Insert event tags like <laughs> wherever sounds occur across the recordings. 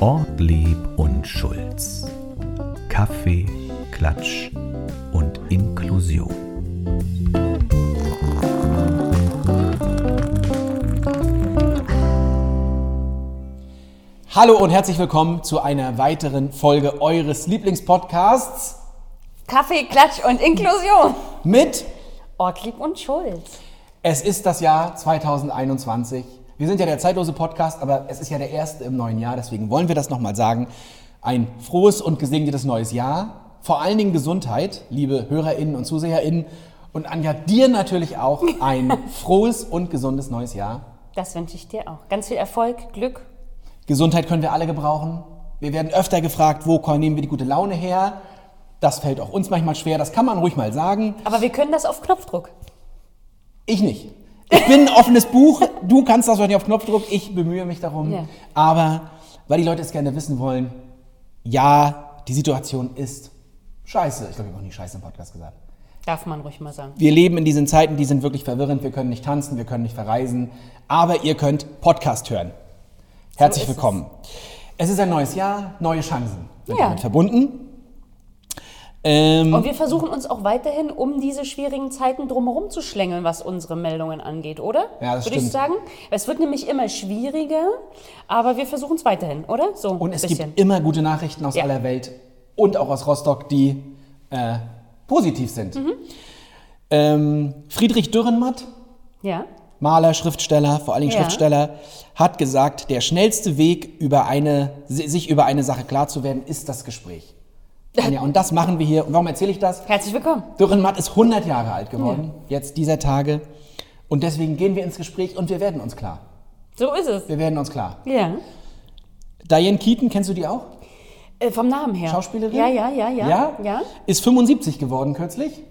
Ortlieb und Schulz. Kaffee, Klatsch und Inklusion. Hallo und herzlich willkommen zu einer weiteren Folge eures Lieblingspodcasts Kaffee, Klatsch und Inklusion. mit Ortlieb und Schulz. Es ist das Jahr 2021. Wir sind ja der zeitlose Podcast, aber es ist ja der erste im neuen Jahr, deswegen wollen wir das nochmal sagen. Ein frohes und gesegnetes neues Jahr. Vor allen Dingen Gesundheit, liebe HörerInnen und ZuseherInnen. Und Anja, dir natürlich auch ein <laughs> frohes und gesundes neues Jahr. Das wünsche ich dir auch. Ganz viel Erfolg, Glück. Gesundheit können wir alle gebrauchen. Wir werden öfter gefragt, wo nehmen wir die gute Laune her? Das fällt auch uns manchmal schwer, das kann man ruhig mal sagen. Aber wir können das auf Knopfdruck. Ich nicht. Ich bin ein offenes Buch, du kannst das heute nicht auf Knopfdruck, ich bemühe mich darum. Ja. Aber weil die Leute es gerne wissen wollen, ja, die Situation ist scheiße. Ich glaube, ich habe noch nie scheiße im Podcast gesagt. Darf man ruhig mal sagen. Wir leben in diesen Zeiten, die sind wirklich verwirrend. Wir können nicht tanzen, wir können nicht verreisen, aber ihr könnt Podcast hören. Herzlich es. willkommen. Es. ist ein neues Jahr, neue Chancen sind Ja. damit verbunden. Ähm, Und wir versuchen uns auch weiterhin um diese schwierigen Zeiten drumherum zu schlängeln, was unsere Meldungen angeht, oder? Ja, das Würde ich stimmt. sagen. Es wird nämlich immer schwieriger, aber wir versuchen es weiterhin, oder? So und es bisschen. gibt immer gute Nachrichten aus Ja. aller Welt und auch aus Rostock, die äh, positiv sind. Mhm. Ähm, Friedrich Dürrenmatt, ja. Maler, Schriftsteller, vor allen Dingen Ja. Schriftsteller, hat gesagt, der schnellste Weg, über eine, si- sich über eine Sache klar zu werden, ist das Gespräch. Ja, und das machen wir hier. Und warum erzähle ich das? Herzlich willkommen. Dürrenmatt ist 100 Jahre alt geworden, jetzt dieser Tage. Und deswegen gehen wir ins Gespräch und wir werden uns klar. So ist es. Wir werden uns klar. Ja. Diane Keaton, kennst du die auch? Äh, vom Namen her. Schauspielerin? Ja, ja, ja, ja. Ja? Ja. Ist 75 geworden kürzlich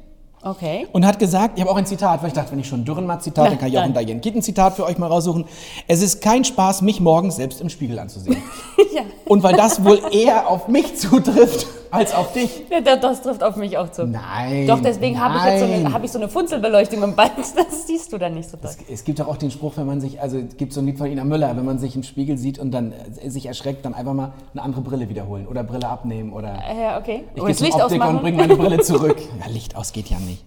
Okay. und hat gesagt, ich habe auch ein Zitat, weil ich dachte, wenn ich schon ein Dürrenmatt-Zitat, dann kann ich auch ein. Diane Keaton-Zitat für euch mal raussuchen. Es ist kein Spaß, mich morgens selbst im Spiegel anzusehen. <laughs> ja. Und weil das wohl eher auf mich zutrifft als auf dich. ja. Das, das trifft auf mich auch zu. Nein. Doch, deswegen habe ich jetzt so eine, hab ich so eine Funzelbeleuchtung im Band. <laughs> Das siehst du dann nicht so doll. Es gibt doch auch den Spruch, wenn man sich, also es gibt so ein Lied von Ina Müller, wenn man sich im Spiegel sieht und dann äh, sich erschreckt, dann einfach mal eine andere Brille wiederholen oder Brille abnehmen oder Äh, Ja, okay. ich Und gehe das zum Licht Optiker und bringe meine Brille <laughs> zurück. Ja, Licht aus geht ja nicht.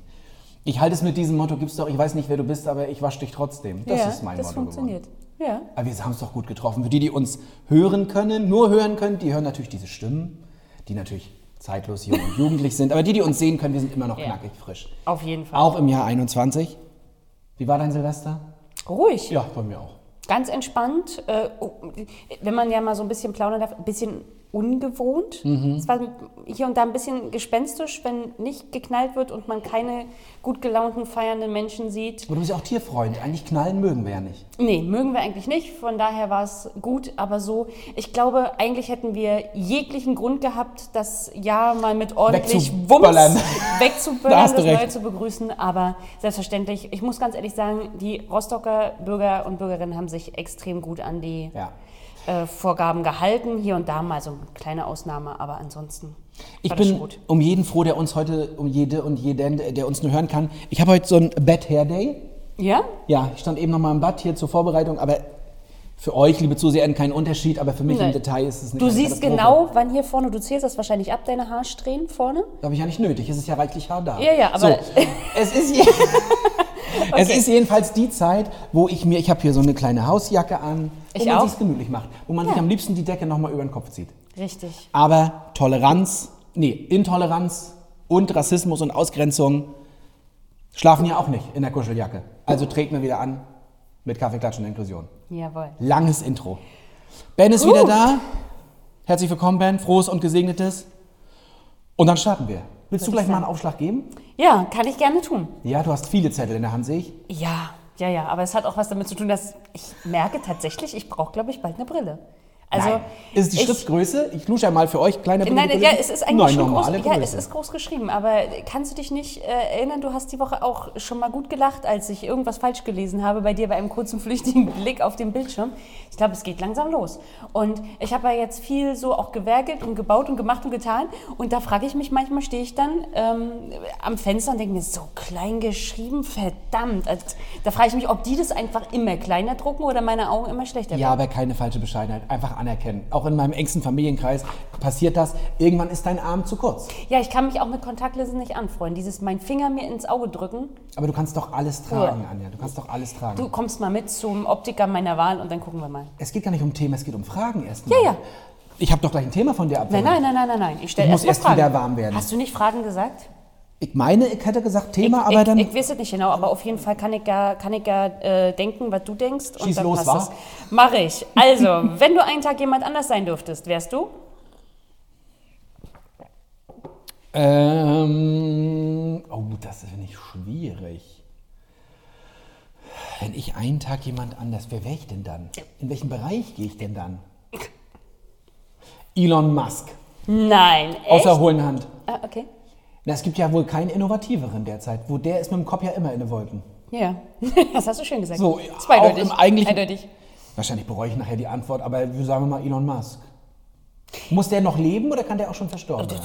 Ich halte es mit diesem Motto, gibt's doch, ich weiß nicht, wer du bist, aber ich wasche dich trotzdem. Das ja, ist mein das Motto funktioniert. geworden. Ja. Aber wir haben es doch gut getroffen. Für die, die uns hören können, nur hören können, die hören natürlich diese Stimmen, die natürlich zeitlos jung und jugendlich sind. Aber die, die uns sehen können, wir sind immer noch Ja. knackig frisch. Auf jeden Fall. Auch im Jahr 21. Wie war dein Silvester? Ruhig. Ja, bei mir auch. Ganz entspannt. Äh, oh, wenn man ja mal so ein bisschen plaudern darf, ein bisschen ungewohnt. Mhm. Es war hier und da ein bisschen gespenstisch, wenn nicht geknallt wird und man keine gut gelaunten, feiernden Menschen sieht. Aber du bist ja auch Tierfreund. Eigentlich knallen mögen wir ja nicht. Nee, mögen wir eigentlich nicht. Von daher war es gut, aber so. Ich glaube, eigentlich hätten wir jeglichen Grund gehabt, das Jahr mal mit ordentlich. Wumms <laughs> wegzuböllern, das. Neue zu begrüßen. Aber selbstverständlich, ich muss ganz ehrlich sagen, die Rostocker Bürger und Bürgerinnen haben sich extrem gut an die Ja. Äh, Vorgaben gehalten. Hier und da mal so eine kleine Ausnahme, aber ansonsten Ich bin um jeden froh, der uns heute, um jede und jeden, der uns nur hören kann. Ich habe heute so ein Bad Hair Day. Ja? Ja, ich stand eben noch mal im Bad hier zur Vorbereitung, aber für euch, liebe Zuseher, kein Unterschied, aber für mich im Nein. Detail ist es eine Du siehst genau, wann hier vorne, du zählst das wahrscheinlich ab, deine Haarsträhnen vorne. Habe ich ja nicht nötig, es ist ja reichlich Haar da. Ja, ja, aber- So, <laughs> es, ist <laughs> je <laughs> es ist jedenfalls die Zeit, wo ich mir, ich habe hier so eine kleine Hausjacke an, wo Ich man auch. sich's gemütlich macht, wo man sich am liebsten die Decke noch mal über den Kopf zieht. Richtig. Aber Toleranz, nee, Intoleranz und Rassismus und Ausgrenzung schlafen ja auch nicht in der Kuscheljacke. Also treten wir wieder an mit Kaffeeklatsch und Inklusion. Jawohl. Langes Intro. Ben ist Uh. wieder da. Herzlich willkommen, Ben. Frohes und gesegnetes. Und dann starten wir. Willst du gleich ich mal einen. Aufschlag geben? Ja, kann ich gerne tun. Ja, du hast viele Zettel in der Hand, sehe ich. Ja, ja, ja, aber es hat auch was damit zu tun, dass ich merke tatsächlich, ich brauche, glaube ich, bald eine Brille. Also, Nein. Ist die ich- Schriftgröße? Ich lusche ja mal für euch, kleine Nein, Brille. ja, es ist eigentlich Nein, schon groß, normale ja, Größe. es ist groß geschrieben, aber kannst du dich nicht äh, erinnern, du hast die Woche auch schon mal gut gelacht, als ich irgendwas falsch gelesen habe bei dir bei einem kurzen, <laughs> flüchtigen Blick auf den Bildschirm. Ich glaube, es geht langsam los. Und ich habe ja jetzt viel so auch gewerkelt und gebaut und gemacht und getan und da frage ich mich manchmal, stehe ich dann ähm, am Fenster und denke mir, so klein geschrieben, verdammt. Also, da frage ich mich, ob die das einfach immer kleiner drucken oder meine Augen immer schlechter Ja, werden. aber keine falsche Bescheidenheit. Einfach anerkennen. Auch in meinem engsten Familienkreis passiert das. Irgendwann ist dein Arm zu kurz. Ja, ich kann mich auch mit Kontaktlinsen nicht anfreunden. Dieses mein Finger mir ins Auge drücken, Aber du kannst doch alles tragen, Anja. Du kannst doch alles tragen. Du kommst mal mit zum Optiker meiner Wahl und dann gucken wir mal. Es geht gar nicht um Themen, es geht um Fragen erstmal. Ja, ja. Ich habe doch gleich ein Thema von dir ab. Nein, nein, nein, nein, nein, nein. Ich stelle muss erst mal erst Fragen. wieder warm werden. Hast du nicht Fragen gesagt? Ich meine, ich hätte gesagt Thema, ich, aber ich, dann. Ich weiß es nicht genau, aber auf jeden Fall kann ich ja, kann ich ja äh, denken, was du denkst. und Schieß dann los, passt wa? es. Mach ich. Also, <laughs> wenn du einen Tag jemand anders sein dürftest, wärst du? Ähm, oh, das finde ich schwierig. Wenn ich einen Tag jemand anders, wer wäre ich denn dann? In welchem Bereich gehe ich denn dann? Elon Musk, Nein. Echt? außer hohlen Hand. Ah, okay. Na, es gibt ja wohl keinen innovativeren derzeit. Wo der ist mit dem Kopf ja immer in den Wolken. Ja, <laughs> das hast du schön gesagt. So, Zweideutig. auch im Eindeutig. Wahrscheinlich bereue ich nachher die Antwort, aber wir sagen mal Elon Musk. Muss der noch leben oder kann der auch schon verstorben sein?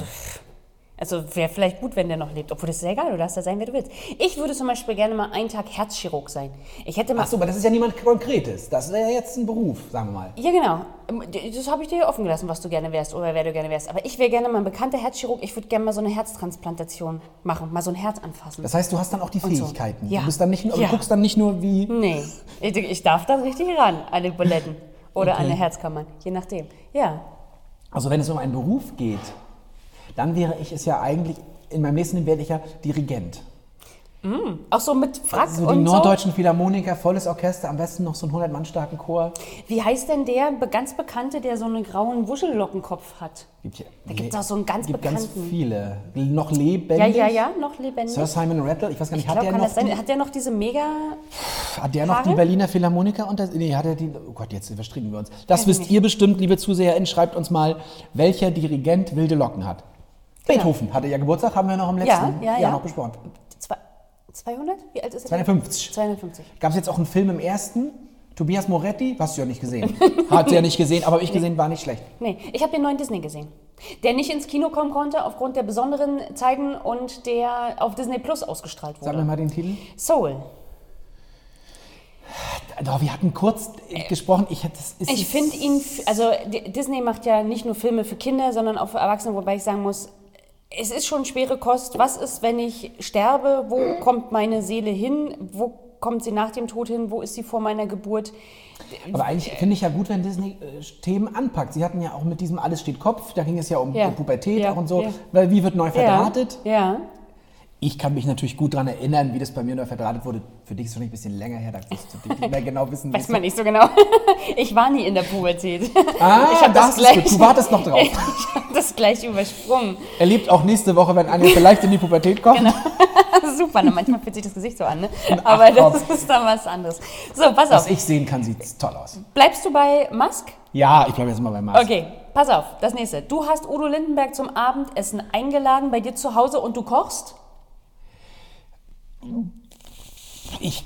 Also wäre vielleicht gut, wenn der noch lebt. Obwohl, das ist ja egal, du darfst ja sein, wer du willst. Ich würde zum Beispiel gerne mal einen Tag Herzchirurg sein. Ich hätte mal... Ach so, aber das ist ja niemand Konkretes. Das wäre ja jetzt ein Beruf, sagen wir mal. Ja, genau. Das habe ich dir offen gelassen, was du gerne wärst oder wer du gerne wärst. Aber ich wäre gerne mal ein bekannter Herzchirurg. Ich würde gerne mal so eine Herztransplantation machen, mal so ein Herz anfassen. Das heißt, du hast dann auch die Und so. Fähigkeiten. Ja. Du, bist dann nicht, nur- Ja. du guckst dann nicht nur wie. nee, ich, darf dann richtig ran an die Buletten <laughs> oder an eine Herzkammer, je nachdem. Ja, Also, wenn es um einen Beruf geht, dann wäre ich es ja eigentlich. In meinem nächsten Leben werde ich ja Dirigent. auch so mit Frack Also die und norddeutschen Philharmoniker, volles Orchester, am besten noch so einen 100 Mann starken Chor. so. Wie heißt denn der ganz bekannte, der so einen grauen Wuschellockenkopf hat? Gibt ja, Da gibt's auch so einen ganz gibt bekannten. ganz viele. Noch lebendig. Ja, ja, ja, noch lebendig. Sir Simon Rattle, ich weiß gar nicht, ich hat der noch das die, Hat der noch diese mega... hat der noch die Haare? Berliner Philharmoniker unter Nee, hat er die Oh Gott, jetzt verstricken wir uns. Das wisst nicht. ihr bestimmt, liebe ZuseherInnen, schreibt uns mal, welcher Dirigent wilde Locken hat. Beethoven hatte ja Geburtstag, haben wir noch im letzten Genau. Ja, ja, Jahr ja. noch besprochen. Zwei, 200? Wie alt ist er? 250. 250. Gab es jetzt auch einen Film im ersten? Tobias Moretti? Hast du ja nicht gesehen. Hat sie ja nicht gesehen, aber ich gesehen, war nicht schlecht. Nee, ich habe den neuen Disney gesehen. Der nicht ins Kino kommen konnte aufgrund der besonderen Zeiten und der auf Disney Plus ausgestrahlt Sag mir wurde. mal den Titel. Soul. Doch, wir hatten kurz gesprochen. Ich, Ich finde ihn, also Disney macht ja nicht nur Filme für Kinder, sondern auch für Erwachsene, wobei ich sagen muss, es ist schon schwere Kost. Was ist, wenn ich sterbe? Wo kommt meine Seele hin? Wo kommt sie nach dem Tod hin? Wo ist sie vor meiner Geburt? Aber eigentlich finde ich ja gut, wenn Disney äh, Themen anpackt. Sie hatten ja auch mit diesem Alles steht Kopf, da ging es ja um Ja. Pubertät Ja. auch und so. Ja. Weil wie wird neu verdrahtet? Ja. Ich kann mich natürlich gut daran erinnern, wie das bei mir neu verdrahtet wurde. Für dich ist es schon ein bisschen länger her, da wirst du nicht mehr genau wissen, Weiß man nicht so genau. <laughs> Ich war nie in der Pubertät. Ah, <laughs> ich hab das ist gut. Du wartest noch drauf. <laughs> Ich habe das gleich übersprungen. Erlebt auch nächste Woche, wenn Anja vielleicht in die Pubertät kommt. Genau. Super, ne? manchmal fühlt sich das Gesicht so an, ne? aber das komm. ist dann was anderes. So, pass Was auf. ich sehen kann, sieht toll aus. Bleibst du bei Musk? Ja, ich bleibe jetzt mal bei Mars. Okay, pass auf, das nächste. Du hast Udo Lindenberg zum Abendessen eingeladen bei dir zu Hause und du kochst? Ich,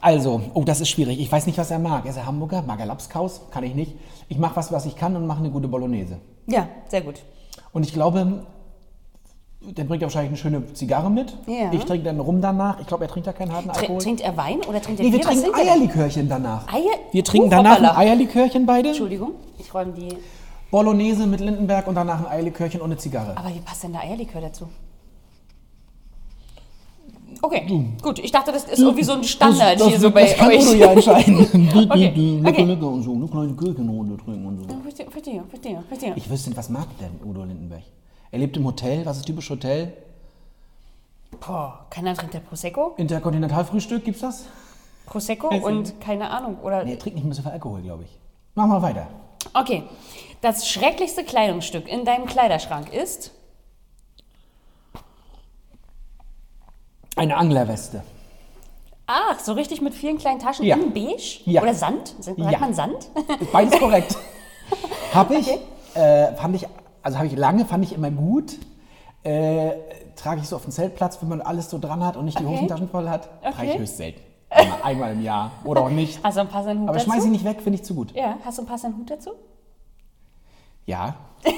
also, oh, das ist schwierig. Ich weiß nicht, was er mag. Er ist er Hamburger? Mag er Lapskaus? Kann ich nicht. Ich mache was, was ich kann und mache eine gute Bolognese. Ja, sehr gut. Und ich glaube, der bringt ja wahrscheinlich eine schöne Zigarre mit. Ja. Ich trinke dann rum danach. Ich glaube, er trinkt ja keinen harten Alkohol. trinkt er Wein oder trinkt er nee, wir Bier? Trinken er? Eierlikörchen danach. Eier? Wir trinken Uh, danach ein. Eierlikörchen beide. Entschuldigung, ich räume die. Bolognese mit Lindenberg und danach ein Eierlikörchen und eine Zigarre. Aber wie passt denn der Eierlikör dazu? Okay, gut. Ich dachte, das ist irgendwie so ein Standard hier so bei das kann euch. Udo ja entscheiden. Okay, lecker, okay. lecker und so. Eine kleine Gürkenrunde trinken und so. Verstehe, verstehe, verstehe, verstehe. Ich wüsste nicht, was mag denn Udo Lindenberg? Er lebt im Hotel. Was ist typisch Hotel? Boah, keiner trinkt der Prosecco? Interkontinentalfrühstück, gibt's das? Prosecco ich und keine Ahnung. Oder Nee, er trinkt nicht mehr so viel Alkohol, glaube ich. Machen wir weiter. Okay. Das schrecklichste Kleidungsstück in deinem Kleiderschrank ist. Eine Anglerweste. Ach, so richtig mit vielen kleinen Taschen Ja. in beige? Ja. Oder Sand? Sagt Ja. man Sand? <laughs> Beides korrekt. <laughs> Habe ich, Okay. äh, fand ich, also habe ich lange, fand ich immer gut. Äh, trage ich so auf dem Zeltplatz, wenn man alles so dran hat und nicht die Okay. Hosentaschen voll hat. Trage ich Okay. höchst selten. Einmal, einmal im Jahr oder auch nicht. Hast du einen passenden Hut Aber dazu? schmeiß ich nicht weg, finde ich zu gut. Ja, hast du einen passenden Hut dazu? Ja. <laughs>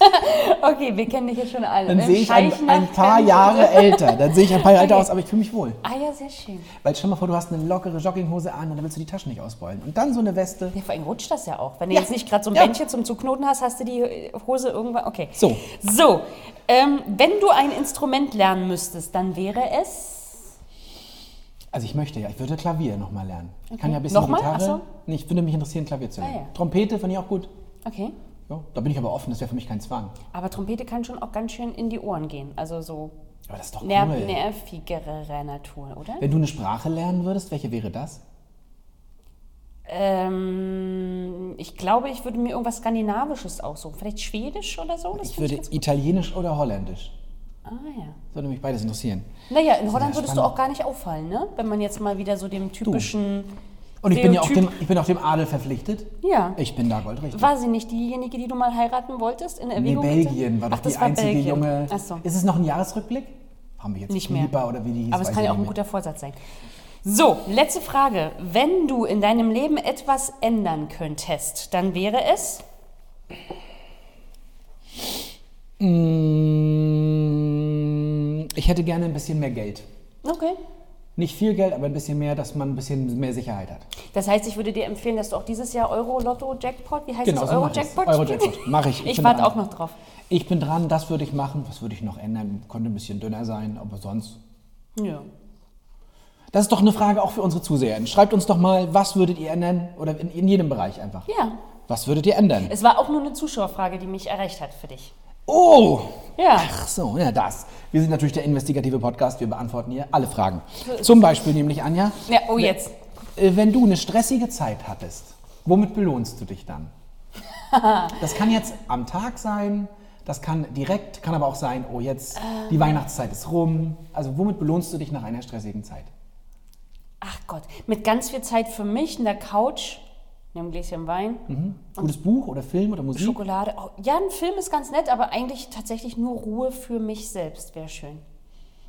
<laughs> Okay, wir kennen dich jetzt schon alle. Dann sehe ich ein, ein paar. Jahre älter. Dann sehe ich ein paar Jahre älter Okay. aus, aber ich fühle mich wohl. Ah ja, sehr schön. Weil stell mal vor, du hast eine lockere Jogginghose an und dann willst du die Taschen nicht ausbeulen. Und dann so eine Weste. Ja, vor allem rutscht das ja auch. Wenn du Ja. jetzt nicht gerade so ein Ja. Bändchen zum Zuknoten hast, hast du die Hose irgendwann. Okay. So. So, ähm, wenn du ein Instrument lernen müsstest, dann wäre es. Also ich möchte ja, ich würde Klavier nochmal lernen. Ich Okay. kann ja ein bisschen Nochmal? Gitarre. Ach so. Nee, ich würde mich interessieren, Klavier zu lernen. Ah, ja. Trompete finde ich auch gut. Okay. Ja, da bin ich aber offen, das wäre für mich kein Zwang. Aber Trompete kann schon auch ganz schön in die Ohren gehen. Also so Aber das ist doch cool. ner nervigere Natur, oder? Wenn du eine Sprache lernen würdest, welche wäre das? Ähm, ich glaube, ich würde mir irgendwas Skandinavisches aussuchen. Vielleicht Schwedisch oder so? Das Ich würde gut. Italienisch oder Holländisch. Ah ja. Würde mich beides interessieren. Naja, in Holland ja würdest du spannend. auch gar nicht auffallen, ne? Wenn man jetzt mal wieder so dem typischen. Und ich bin ja auch dem, ich bin auch dem Adel verpflichtet. Ja. Ich bin da goldrichtig. War sie nicht diejenige, die du mal heiraten wolltest in Nee, Erwägung? Belgien war doch Ach, das die war einzige Belgien. junge. Ach so. Ist es noch ein Jahresrückblick? Haben wir jetzt Nicht mehr. Lieber oder wie die hieß? Aber es kann ja auch ein guter Vorsatz sein. So, letzte Frage. Wenn du in deinem Leben etwas ändern könntest, dann wäre es. Mm, Ich hätte gerne ein bisschen mehr Geld. Okay. Nicht viel Geld, aber ein bisschen mehr, dass man ein bisschen mehr Sicherheit hat. Das heißt, ich würde dir empfehlen, dass du auch dieses Jahr Euro-Lotto-Jackpot, wie heißt Genau, das? so. Euro-Jackpot Euro-Jackpot. spielst? Mach ich. Ich Ich, warte auch noch drauf. Ich bin dran, das würde ich machen. Was würde ich noch ändern? Konnte ein bisschen dünner sein, aber sonst. Ja. Das ist doch eine Frage auch für unsere Zuseher. Schreibt uns doch mal, was würdet ihr ändern? Oder in, in jedem Bereich einfach. Ja. Was würdet ihr ändern? Es war auch nur eine Zuschauerfrage, die mich erreicht hat für dich. Oh! Ja. Ach so, ja, das. Wir sind natürlich der investigative Podcast. Wir beantworten hier alle Fragen. Zum Beispiel nämlich, Anja, Ja, oh, jetzt. äh, wenn du eine stressige Zeit hattest, womit belohnst du dich dann? <laughs> Das kann jetzt am Tag sein, das kann direkt, kann aber auch sein, oh, jetzt die Weihnachtszeit ist rum. Also, womit belohnst du dich nach einer stressigen Zeit? Ach Gott. Mit ganz viel Zeit für mich in der Couch, mit einem Gläschen Wein, Gutes Buch oder Film oder Musik? Schokolade. Oh, ja, ein Film ist ganz nett, aber eigentlich tatsächlich nur Ruhe für mich selbst wäre schön.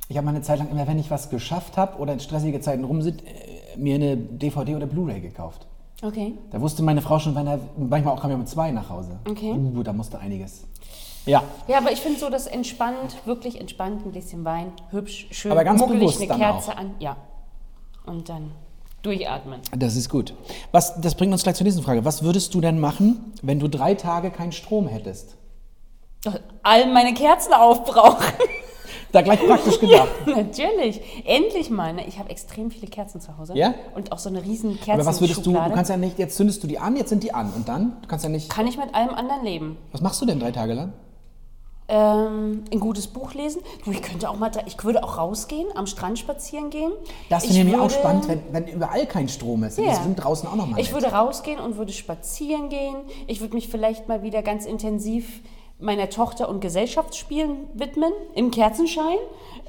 Ich habe mal eine Zeit lang immer, wenn ich was geschafft habe oder in stressige Zeiten rum sind, äh, mir eine DVD oder Blu-ray gekauft. Okay. Da wusste meine Frau schon, wenn er, manchmal auch kam ja mit zwei nach Hause. Okay. Uh, da musste einiges. Ja, Ja, aber ich finde so das entspannt, wirklich entspannt, ein bisschen Wein, hübsch, schön, Aber ganz bewusst eine dann Kerze auch. an. Ja. Und dann durchatmen. das ist gut. Was, das bringt uns gleich zur nächsten Frage. Was würdest du denn machen, wenn du drei Tage keinen Strom hättest? All meine Kerzen aufbrauchen. <laughs> Da gleich praktisch <laughs> gedacht. Natürlich. Endlich mal. Ne? Ich habe extrem viele Kerzen zu Hause. Ja? Und auch so eine riesen Kerzenschublade. Aber was würdest du, du kannst ja nicht, jetzt zündest du die an, jetzt sind die an und dann, du kannst ja nicht, Kann ich mit allem anderen leben. was machst du denn drei Tage lang? Ähm, ein gutes Buch lesen. Du, ich könnte auch mal, da- ich würde auch rausgehen, am Strand spazieren gehen. Das finde ich nämlich auch spannend, wenn, wenn überall kein Strom ist. Ja. Das sind draußen auch nochmal Ich würde rausgehen und würde spazieren gehen. Ich würde mich vielleicht mal wieder ganz intensiv meiner Tochter und Gesellschaftsspielen widmen, im Kerzenschein.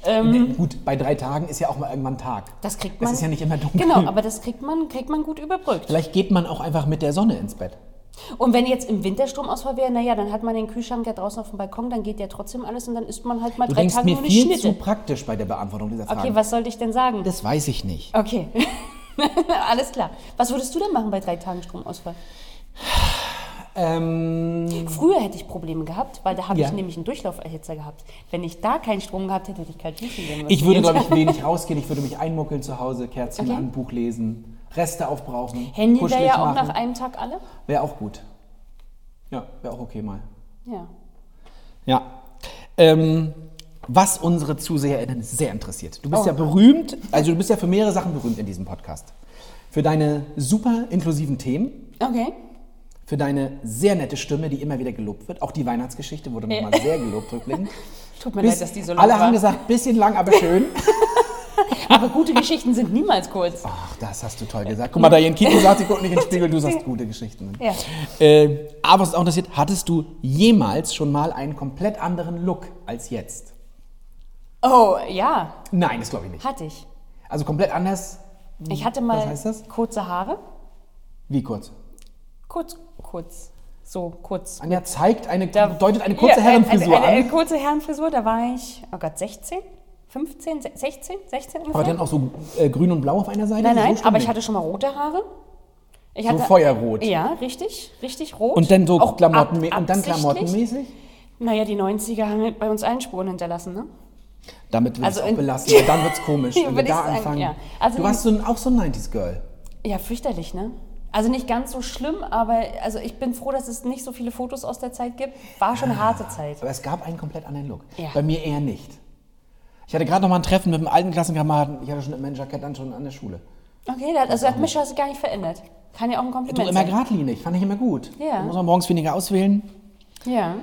Ähm, Gut, bei drei Tagen ist ja auch mal irgendwann Tag. das kriegt Das man. ist ja nicht immer dunkel. Genau, aber das kriegt man, kriegt man gut überbrückt. Vielleicht geht man auch einfach mit der Sonne ins Bett. Und wenn jetzt im Winter Stromausfall wäre, naja, dann hat man den Kühlschrank ja draußen auf dem Balkon, dann geht ja trotzdem alles und dann isst man halt mal Du drei Tage mir nur eine viel Schnitte. zu praktisch bei der Beantwortung dieser Frage. Okay, was sollte ich denn sagen? Das weiß ich nicht. Okay. <laughs> Alles klar. Was würdest du denn machen bei drei Tagen Stromausfall? Ähm, Früher hätte ich Probleme gehabt, weil da habe Ja. ich nämlich einen Durchlauferhitzer gehabt. Wenn ich da keinen Strom gehabt hätte, hätte ich kalt duschen gehen müssen. ich würde, glaube ich, <laughs> wenig rausgehen. Ich würde mich einmuckeln zu Hause, Kerzchen Okay. an, Buch lesen, Reste aufbrauchen. Handy wäre ja auch machen. nach einem Tag alle. Wäre auch gut. Ja, wäre auch okay mal. Ja. Ja. Ähm, was unsere ZuseherInnen sehr interessiert. Du bist Oh. ja berühmt, also du bist ja für mehrere Sachen berühmt in diesem Podcast. Für deine super inklusiven Themen, Okay. für deine sehr nette Stimme, die immer wieder gelobt wird. Auch die Weihnachtsgeschichte wurde nochmal sehr gelobt rückblickend. <laughs> Tut mir Bis- leid, dass die so lang alle war. haben gesagt, bisschen lang, aber schön. <laughs> Aber gute Geschichten sind niemals kurz. Ach, das hast du toll gesagt. Guck mal, da Jan Kiko sagt, sie guckt nicht in den <laughs> Spiegel, du sagst gute Geschichten. Ja. Äh, aber was uns auch interessiert, hattest du jemals schon mal einen komplett anderen Look als jetzt? Oh, ja, Nein, das glaube ich nicht. hatte ich. Also komplett anders. Ich hatte mal Was heißt das? kurze Haare. Wie kurz? Kurz, kurz. So kurz. Anja zeigt eine, Da- deutet eine kurze Ja, Herrenfrisur eine, eine, eine an. kurze Herrenfrisur, da war ich, oh Gott, 16? 15? 16? 16 ungefähr? Aber dann auch so äh, grün und blau auf einer Seite? nein, So nein, stimmt aber ich hatte schon mal rote Haare. Ich So Feuerrot. Ja, richtig, richtig rot. Und dann so Auch Klamotten ab- und dann klamottenmäßig? Naja, die 90er haben bei uns Einspuren hinterlassen, ne? Damit wird Also es auch belassen, weil dann wird es komisch, <laughs> wenn wir da anfangen. ja. Also du warst so ein, auch so ein 90s-Girl. Ja, fürchterlich, ne? Also nicht ganz so schlimm, aber also ich bin froh, dass es nicht so viele Fotos aus der Zeit gibt. War schon eine harte Zeit. Aber es gab einen komplett anderen Look. Ja. Bei mir eher nicht. Ich hatte gerade noch mal ein Treffen mit einem alten Klassenkameraden. Ich hatte schon mein Jackett dann schon an der Schule. Okay, das- also hat mich das gar nicht verändert. Kann ja auch ein Du Kompliment immer sein. geradlinig, fand ich immer gut. Ja. Da muss man morgens weniger auswählen. Ja,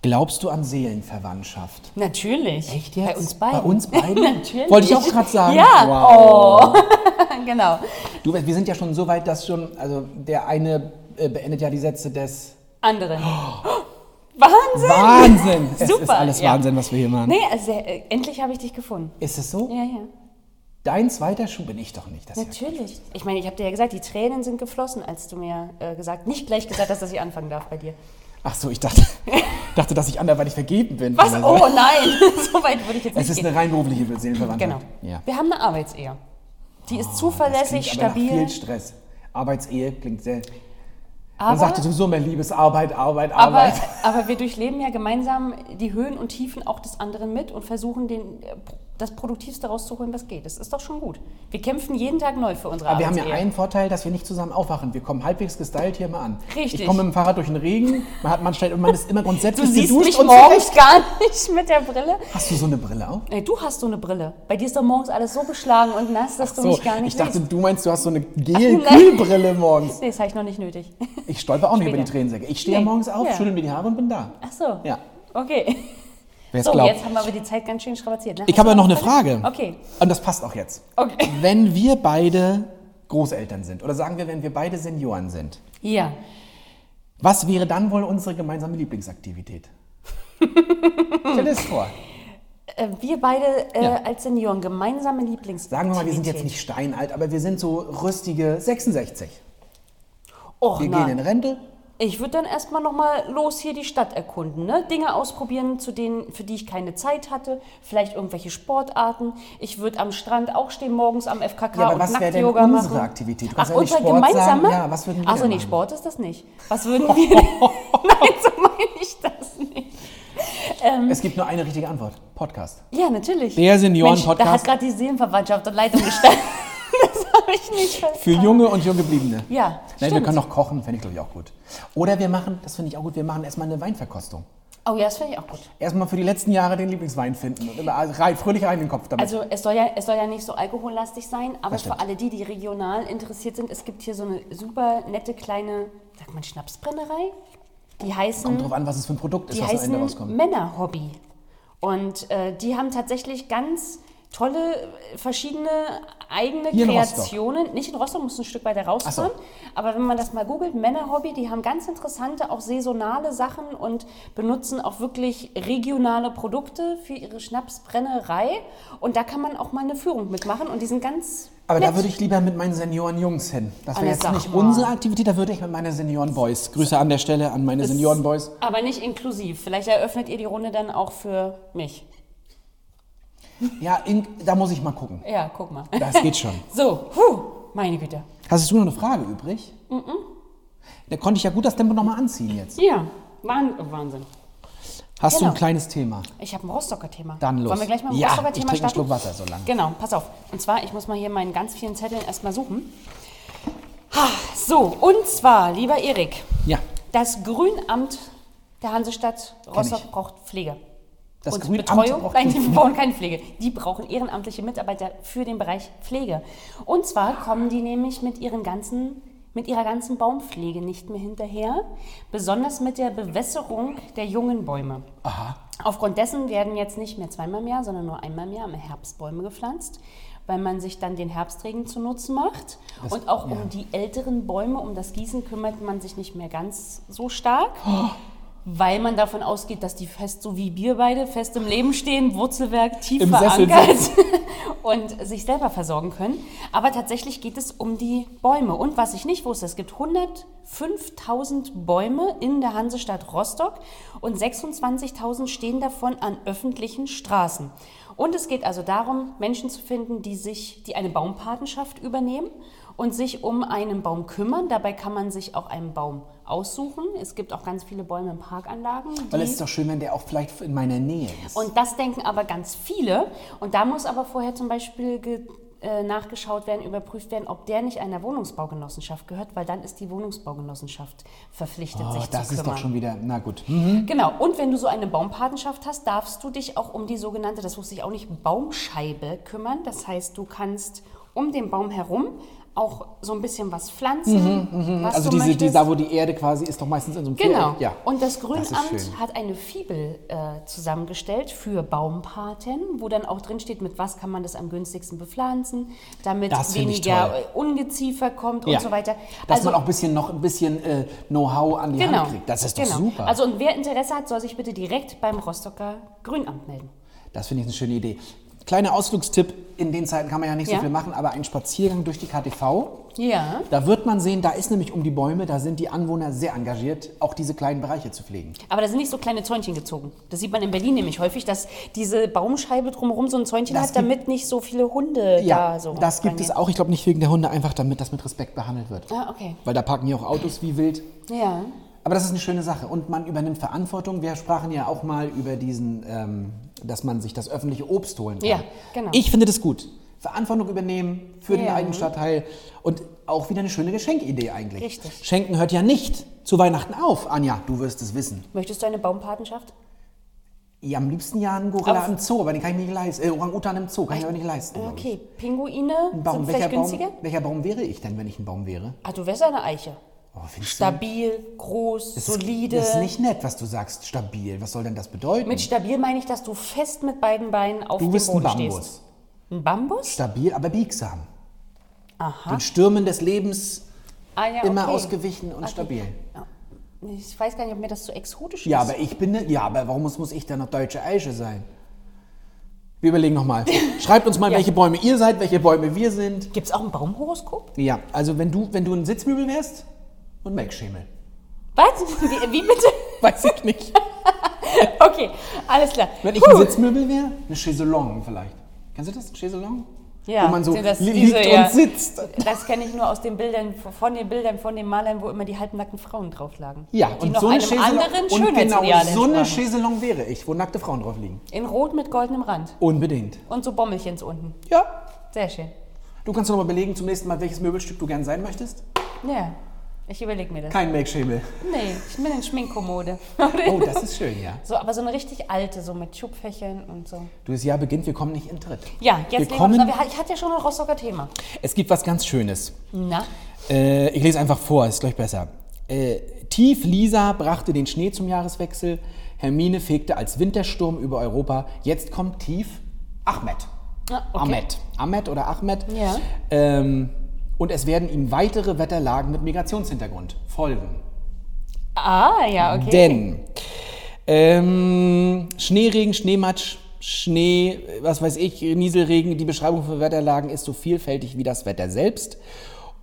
Glaubst du an Seelenverwandtschaft? natürlich. Echt jetzt? Bei uns beiden. Bei uns beiden? Natürlich. Wollte ich auch gerade sagen. Ja. Wow. <laughs> genau. Du, wir sind ja schon so weit, dass schon, also der eine äh, beendet ja die Sätze des Andere. Wahnsinn! Wahnsinn. Es Super. ist alles ja. Wahnsinn, was wir hier machen. Nee, also äh, endlich habe ich dich gefunden. Ist es so? Ja, ja. Dein zweiter Schuh bin ich doch nicht. Das ist ja Natürlich. Ich meine, ich habe dir ja gesagt, die Tränen sind geflossen, als du mir äh, gesagt, nicht gleich gesagt hast, dass ich anfangen darf bei dir. Ach so, ich dachte, <laughs> dachte, dass ich anderweitig vergeben bin. Was? Also, Oh nein, <laughs> so weit würde ich jetzt nicht Es ist gehen. eine rein berufliche Seelenverwandtschaft. Genau. Ja. Wir haben eine Arbeitsehe. Die ist Das zuverlässig, klingt aber nach stabil. viel Stress. Arbeitsehe klingt sehr. Man Aber, sagte sowieso mehr Liebesarbeit, Arbeit, aber, Arbeit. aber wir durchleben ja gemeinsam die Höhen und Tiefen auch des anderen mit und versuchen, den, das Produktivste rauszuholen, was geht. Das ist doch schon gut. Wir kämpfen jeden Tag neu für unsere Aber wir haben ja einen Vorteil, dass wir nicht zusammen aufwachen. Wir kommen halbwegs gestylt hier mal an. Richtig. Ich komme mit dem Fahrrad durch den Regen. Man, hat, man, stellt, man ist immer Du grundsätzlich siehst geduscht mich morgens zurecht. <laughs> gar nicht mit der Brille. Hast du so eine Brille auf? Nee, du hast so eine Brille. Bei dir ist doch morgens alles so beschlagen und nass, dass du So, mich gar nicht ich dachte, siehst. du meinst, du hast so eine. <laughs> Gel-Kühlbrille morgens. Nee, das habe ich noch nicht nötig. Ich stolper auch nicht über die Später. Tränensäcke. Ich stehe Nee. morgens auf, Ja. schüttel mir die Haare und bin da. Ach so. Ja. Okay. Wer es So, glaubt. jetzt haben wir aber die Zeit ganz schön strapaziert. Ne? Ich habe ja noch eine Frage. Okay. Und das passt auch jetzt. Okay. <laughs> Wenn wir beide Großeltern sind, oder sagen wir, wenn wir beide Senioren sind, Ja. was wäre dann wohl unsere gemeinsame Lieblingsaktivität? <laughs> Stell dir das vor. Äh, Wir beide äh, Ja. als Senioren gemeinsame Lieblings. Sagen wir mal, wir sind jetzt nicht steinalt, aber wir sind so rüstige 66. Och, Wir na. gehen in Rente. Ich würde dann erstmal nochmal los hier die Stadt erkunden. Ne? Dinge ausprobieren, zu denen, für die ich keine Zeit hatte. Vielleicht irgendwelche Sportarten. Ich würde am Strand auch stehen morgens am FKK Ja, aber und was wäre denn Nackt-Yoga unsere machen. Aktivität? Du Ach, ja nicht unsere Sport gemeinsame? sagen. Ja, was würden wir Achso, nee, machen? Sport ist das nicht. Was würden wir denn? <laughs> Nein, so meine ich das nicht. Es gibt nur eine richtige Antwort. Podcast. Ja, natürlich. Der Senioren-Podcast. Da hat gerade die Seelenverwandtschaft und Leitung gestanden. <laughs> habe ich nicht Für verstanden. Junge und Junggebliebene. Ja, Nein, wir stimmt. können noch kochen, fände ich glaube ich auch gut. Oder wir machen, das finde ich auch gut, wir machen erstmal eine Weinverkostung. Oh ja, das finde ich auch gut. Erstmal für die letzten Jahre den Lieblingswein finden und immer rein, fröhlich rein in den Kopf damit. Also es soll, ja, es soll ja nicht so alkohollastig sein, aber für alle die, die regional interessiert sind, es gibt hier so eine super nette kleine, sagt man Schnapsbrennerei? Die heißen, Kommt drauf an, was es für ein Produkt ist, was am Ende rauskommt. Männerhobby. Und äh, die haben tatsächlich ganz tolle, äh, verschiedene eigene Hier in. Kreationen. Nicht in Rostock, muss ein Stück weiter rausfahren. Aber wenn man das mal googelt, Männerhobby, die haben ganz interessante, auch saisonale Sachen und benutzen auch wirklich regionale Produkte für ihre Schnapsbrennerei. Und da kann man auch mal eine Führung mitmachen. Und die sind ganz. Aber nett. da würde ich lieber mit meinen Senioren-Jungs hin. Das wäre jetzt nicht mal. unsere Aktivität, da würde ich mit meinen Senioren-Boys. Grüße an der Stelle an meine Senioren-Boys. Aber nicht inklusiv. Vielleicht eröffnet ihr die Runde dann auch für mich. Ja, in, da muss ich mal gucken. Ja, guck mal. Das geht schon. <laughs> So, puh, meine Güte. Hast du noch eine Frage übrig? Mhm. Da konnte ich ja gut das Tempo nochmal anziehen jetzt. Ja, Wahn- Wahnsinn. Hast du Genau. ein kleines Thema? Ich habe ein Rostocker Thema. Dann los. Wollen wir gleich mal dem Ja, Rostocker ich Thema einen starten? Schluck Wasser so lange. Genau, pass auf. Und zwar, ich muss mal hier meinen ganz vielen Zetteln erstmal suchen. Ha, so, und zwar, lieber Erik, Ja, das Grünamt der Hansestadt Rostock ich. braucht Pflege. Das und Betreuung? Nein, die- brauchen keine Pflege. Die brauchen ehrenamtliche Mitarbeiter für den Bereich Pflege. Und zwar kommen die nämlich mit ihren ganzen mit ihrer ganzen Baumpflege nicht mehr hinterher, besonders mit der Bewässerung der jungen Bäume. Aha. Aufgrund dessen werden jetzt nicht mehr zweimal im Jahr, sondern nur einmal im Jahr im Herbst Bäume gepflanzt, weil man sich dann den Herbstregen zunutze macht. Das- und auch ja. um die älteren Bäume, um das Gießen kümmert man sich nicht mehr ganz so stark. Weil man davon ausgeht, dass die fest, so wie wir beide, fest im Leben stehen, Wurzelwerk tief Im verankert <laughs> und sich selber versorgen können. Aber tatsächlich geht es um die Bäume. Und was ich nicht wusste, es gibt 105.000 Bäume in der Hansestadt Rostock und 26.000 stehen davon an öffentlichen Straßen. Und es geht also darum, Menschen zu finden, die sich, die eine Baumpatenschaft übernehmen und sich um einen Baum kümmern. Dabei kann man sich auch einen Baum aussuchen. Es gibt auch ganz viele Bäume in Parkanlagen. Weil es ist doch schön, wenn der auch vielleicht in meiner Nähe ist. und das denken aber ganz viele. Und da muss aber vorher zum Beispiel äh, nachgeschaut werden, überprüft werden, ob der nicht einer Wohnungsbaugenossenschaft gehört, weil dann ist die Wohnungsbaugenossenschaft verpflichtet, oh, sich das zu ist kümmern. doch schon wieder, na gut. Hm. Genau, und wenn du so eine Baumpatenschaft hast, darfst du dich auch um die sogenannte, das wusste ich auch nicht, Baumscheibe kümmern. Das heißt, du kannst um den Baum herum auch so ein bisschen was pflanzen, was Also diese, die, da, wo die Erde quasi ist, doch meistens in so einem Genau. Ja. Und das Grünamt schön. hat eine Fibel äh, zusammengestellt für Baumpaten, wo dann auch drin steht, mit was kann man das am günstigsten bepflanzen, damit Das weniger Ungeziefer kommt Ja. und so weiter. Dass man auch ein bisschen, noch ein bisschen äh, Know-how an die genau, Hand kriegt. Das ist doch genau. super. Also und wer Interesse hat, soll sich bitte direkt beim Rostocker Grünamt melden. Das finde ich eine schöne Idee. Kleiner Ausflugstipp, in den Zeiten kann man ja nicht so Ja. viel machen, aber ein Spaziergang durch die KTV, Ja. da wird man sehen, da ist nämlich um die Bäume, da sind die Anwohner sehr engagiert, auch diese kleinen Bereiche zu pflegen. Aber da sind nicht so kleine Zäunchen gezogen. Das sieht man in Berlin nämlich häufig, dass diese Baumscheibe drumherum so ein Zäunchen Das hat, damit nicht so viele Hunde Ja, da so. das gibt es auch. Ich glaube nicht wegen der Hunde, einfach damit das mit Respekt behandelt wird. Ah, okay. Weil da parken hier auch Autos wie wild. Ja. Aber das ist eine schöne Sache und man übernimmt Verantwortung. Wir sprachen ja auch mal über diesen, ähm, dass man sich das öffentliche Obst holen kann. Ja, genau. Ich finde das gut. Verantwortung übernehmen für den Ja. eigenen Stadtteil und auch wieder eine schöne Geschenkidee eigentlich. Richtig. Schenken hört ja nicht zu Weihnachten auf. Anja, du wirst es wissen. Möchtest du eine Baumpatenschaft? Ja, am liebsten ja einen Gorilla Auf- im Zoo, aber den kann ich mir nicht leisten. Äh, Orang-Utan im Zoo kann ich aber nicht leisten. Okay, Pinguine Ein Baum. sind Welcher vielleicht günstiger? Baum, welcher Baum wäre ich denn, wenn ich ein Baum wäre? Ah, du wärst eine Eiche. Oh, findest du? Stabil, groß, Das solide. Ist, das ist nicht nett, was du sagst, stabil. Was soll denn das bedeuten? Mit stabil meine ich, dass du fest mit beiden Beinen auf du dem bist ein Boden Bambus. stehst. Ein Bambus? Stabil, aber biegsam. Aha. Den Stürmen des Lebens Ah, ja, immer okay. ausgewichen und Okay. stabil. Ja. Ich weiß gar nicht, ob mir das zu exotisch Ja, ist. aber ich bin, ne- ja, aber warum muss, muss ich dann noch deutsche Eiche sein? Wir überlegen nochmal. <laughs> Schreibt uns mal, Ja. welche Bäume ihr seid, welche Bäume wir sind. Gibt es auch ein Baumhoroskop? Ja, also wenn du, wenn du ein Sitzmöbel wärst und Melkschemel. Was? Wie, wie bitte? <laughs> Weiß ich nicht. <laughs> Okay, alles klar. Wenn ich Puh. ein Sitzmöbel wäre, eine Chaiselong vielleicht. Kennst du das? Chaiselong? Ja, Wo man so das li- diese, liegt ja. und sitzt. Das kenne ich nur aus den Bildern, von den Bildern von den Malern, wo immer die halbnackten Frauen drauf lagen. Ja, die und noch so eine einem anderen und genau so eine. Chaiselong wäre ich, wo nackte Frauen drauf liegen. In Rot mit goldenem Rand. Unbedingt. Und so Bommelchens unten. Ja. Sehr schön. Du kannst doch mal belegen zum nächsten Mal, welches Möbelstück du gern sein möchtest. Ja, ich überlege mir das. Kein Melkschemel. Nee, ich bin in Schminkkommode. <laughs> Oh, das ist schön, ja. So, aber so eine richtig alte, so mit Schubfächern und so. Du, das Jahr beginnt, wir kommen nicht in Tritt. Ja, jetzt wir wir kommen, aber ich hatte ja schon ein Rostocker Thema. Es gibt was ganz Schönes. Na? Äh, ich lese einfach vor, ist gleich besser. Äh, Tief Lisa brachte den Schnee zum Jahreswechsel. Hermine fegte als Wintersturm über Europa. Jetzt kommt tief Ahmed. Ah, okay. Ahmed. Ahmed oder Ahmed. Ja. Ähm, und es werden ihm weitere Wetterlagen mit Migrationshintergrund folgen. Ah, ja, okay. Denn ähm, Schneeregen, Schneematsch, Schnee, was weiß ich, Nieselregen, die Beschreibung von Wetterlagen ist so vielfältig wie das Wetter selbst.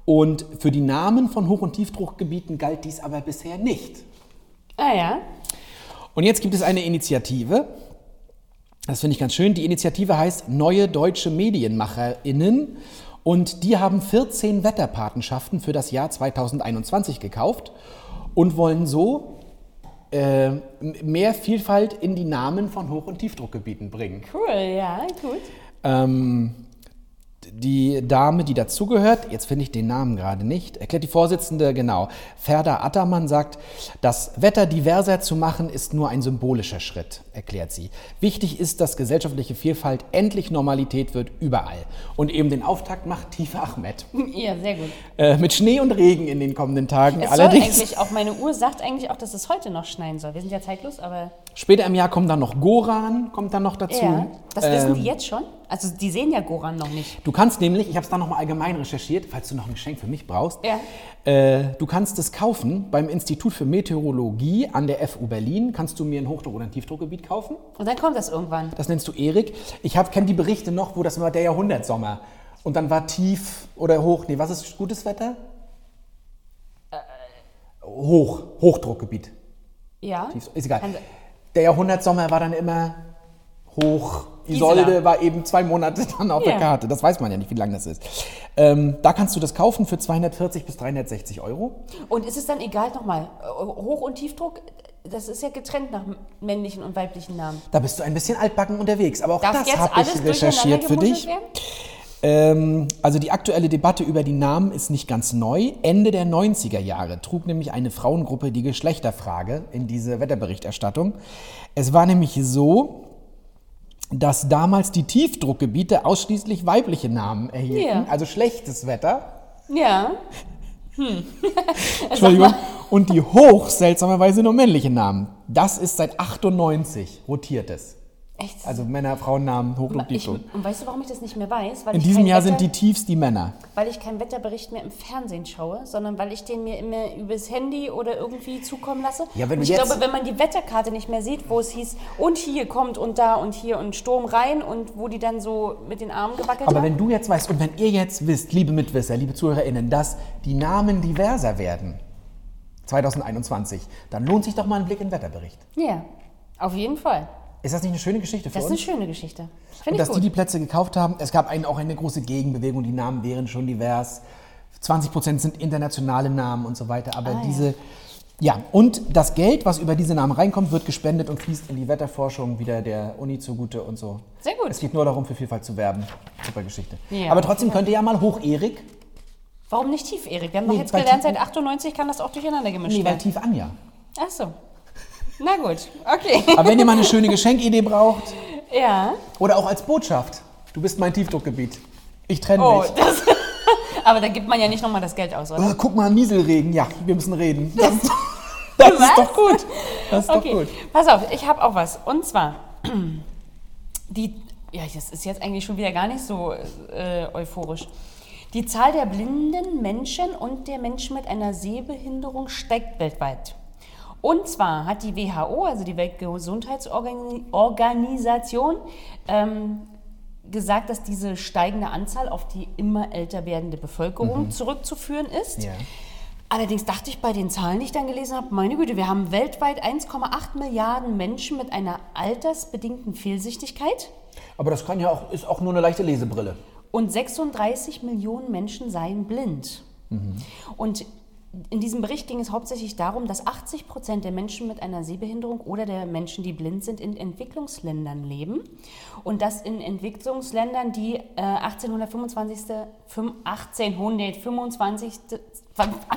Und für die Namen von Hoch- und Tiefdruckgebieten galt dies aber bisher nicht. Ah, ja. Und jetzt gibt es eine Initiative, das finde ich ganz schön. Die Initiative heißt Neue Deutsche MedienmacherInnen und die haben 14 Wetterpatenschaften für das Jahr 2021 gekauft und wollen so äh, mehr Vielfalt in die Namen von Hoch- und Tiefdruckgebieten bringen. Cool, ja, gut. Ähm, die Dame, die dazugehört, jetzt finde ich den Namen gerade nicht, erklärt die Vorsitzende genau. Ferda Attermann sagt, das Wetter diverser zu machen ist nur ein symbolischer Schritt, erklärt sie. Wichtig ist, dass gesellschaftliche Vielfalt endlich Normalität wird überall. Und eben den Auftakt macht Tifa Ahmed. <laughs> Ja, sehr gut. Äh, mit Schnee und Regen in den kommenden Tagen. Es soll Allerdings eigentlich auch, meine Uhr sagt eigentlich auch, dass es heute noch schneien soll. Wir sind ja zeitlos, aber später im Jahr kommt dann noch Goran, kommt dann noch dazu. ja. Das wissen Ähm, die jetzt schon? Also die sehen ja Goran noch nicht. Du kannst nämlich, ich habe es da nochmal allgemein recherchiert, falls du noch ein Geschenk für mich brauchst. Ja. Äh, du kannst es kaufen beim Institut für Meteorologie an der FU Berlin. Kannst du mir ein Hochdruck- oder ein Tiefdruckgebiet kaufen? Und dann kommt das irgendwann. Das nennst du Erik. Ich kenne die Berichte noch, wo das war der Jahrhundertsommer. Und dann war tief oder hoch. Nee, was ist gutes Wetter? Hoch, Hochdruckgebiet. Ja. Tief, ist egal. Der Jahrhundertsommer war dann immer hoch. Isolde Gisela. war eben zwei Monate dann auf Ja. der Karte. Das weiß man ja nicht, wie lange das ist. Ähm, da kannst du das kaufen für 240 bis 360 Euro. Und ist es dann egal nochmal, äh, Hoch- und Tiefdruck, das ist ja getrennt nach männlichen und weiblichen Namen. Da bist du ein bisschen altbacken unterwegs. Aber auch Darf das habe ich recherchiert für dich. werden? Ähm, also die aktuelle Debatte über die Namen ist nicht ganz neu. Ende der 90er Jahre trug nämlich eine Frauengruppe die Geschlechterfrage in diese Wetterberichterstattung. Es war nämlich so, dass damals die Tiefdruckgebiete ausschließlich weibliche Namen erhielten, Ja. also schlechtes Wetter. Ja. <laughs> Entschuldigung. Und die Hoch seltsamerweise nur männliche Namen. Das ist seit 98 rotiert es. Echt? Also Männer, Frauennamen, Hochdruck, ich, Tiefdruck. und weißt du, warum ich das nicht mehr weiß? Weil In ich diesem Jahr Wetter, sind die Tiefs die Männer. Weil ich keinen Wetterbericht mehr im Fernsehen schaue, sondern weil ich den mir immer übers Handy oder irgendwie zukommen lasse. Ja, wenn und ich jetzt- glaube, wenn man die Wetterkarte nicht mehr sieht, wo es hieß, und hier kommt und da und hier und Sturm rein und wo die dann so mit den Armen gewackelt Aber haben. wenn du jetzt weißt und wenn ihr jetzt wisst, liebe Mitwisser, liebe ZuhörerInnen, dass die Namen diverser werden 2021, dann lohnt sich doch mal ein Blick in den Wetterbericht. ja, auf jeden Fall. Ist das nicht eine schöne Geschichte für Das ist eine uns? schöne Geschichte. Und Finde ich dass die gut. die Plätze gekauft haben, es gab einen, auch eine große Gegenbewegung, die Namen wären schon divers. 20 Prozent sind internationale Namen und so weiter. Aber Ah, ja. diese, ja. und das Geld, was über diese Namen reinkommt, wird gespendet und fließt in die Wetterforschung wieder der Uni zugute und so. Sehr gut. Es geht nur darum, für Vielfalt zu werben. Super Geschichte. Ja, Aber trotzdem könnt ihr ja mal hoch, Erik. Warum nicht tief, Erik? Wir haben doch Nee, jetzt weil gelernt, seit 98 kann das auch durcheinander gemischt Nee, weil werden. tief Anja. Ach so. Na gut, okay. Aber wenn ihr mal eine schöne Geschenkidee braucht <laughs> ja. oder auch als Botschaft, du bist mein Tiefdruckgebiet. Ich trenne Oh, mich. das. <laughs> Aber da gibt man ja nicht nochmal das Geld aus, oder? Oh, guck mal, Nieselregen. Ja, wir müssen reden. Das, das <laughs> ist doch gut. Das ist Okay, doch gut. pass auf, ich habe auch was. Und zwar, <clears throat> die, ja, das ist jetzt eigentlich schon wieder gar nicht so äh, euphorisch. Die Zahl der blinden Menschen und der Menschen mit einer Sehbehinderung steigt weltweit. Und zwar hat die WHO, also die Weltgesundheitsorganisation, ähm, gesagt, dass diese steigende Anzahl auf die immer älter werdende Bevölkerung zurückzuführen ist. Ja. Allerdings dachte ich bei den Zahlen, die ich dann gelesen habe, meine Güte, wir haben weltweit 1,8 Milliarden Menschen mit einer altersbedingten Fehlsichtigkeit Aber das kann ja auch, ist auch nur eine leichte Lesebrille. und 36 Millionen Menschen seien blind. Und in diesem Bericht ging es hauptsächlich darum, dass 80 Prozent der Menschen mit einer Sehbehinderung oder der Menschen, die blind sind, in Entwicklungsländern leben. Und dass in Entwicklungsländern, die äh, 1825. fünf- 1825.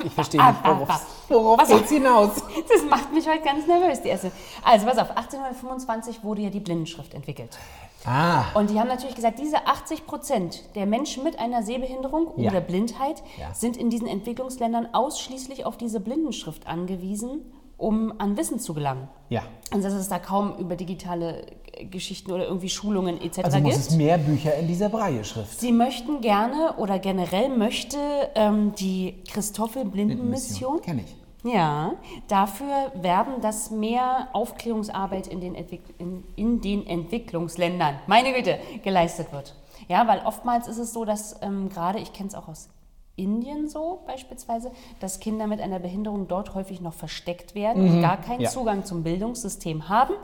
Ich verstehe nicht, worauf, worauf Was- geht's hinaus? Das macht mich heute ganz nervös, die erste. Also, pass auf, 1825 wurde ja die Blindenschrift entwickelt. Ah, Und die haben natürlich gesagt, diese 80 Prozent der Menschen mit einer Sehbehinderung Ja. oder Blindheit Ja. sind in diesen Entwicklungsländern ausschließlich auf diese Blindenschrift angewiesen, um an Wissen zu gelangen. ja. Und dass es da kaum über digitale Geschichten oder irgendwie Schulungen etc. Also muss gibt. es mehr Bücher in dieser Braille-Schrift. Sie möchten gerne oder generell möchte ähm, die Christoffel-Blinden-Mission Kenne ich. ja, dafür werben, dass mehr Aufklärungsarbeit in den, Entwick in, in den Entwicklungsländern, meine Güte, geleistet wird. Ja, weil oftmals ist es so, dass ähm, gerade, ich kenne es auch aus Indien so beispielsweise, dass Kinder mit einer Behinderung dort häufig noch versteckt werden und gar keinen ja. Zugang zum Bildungssystem haben.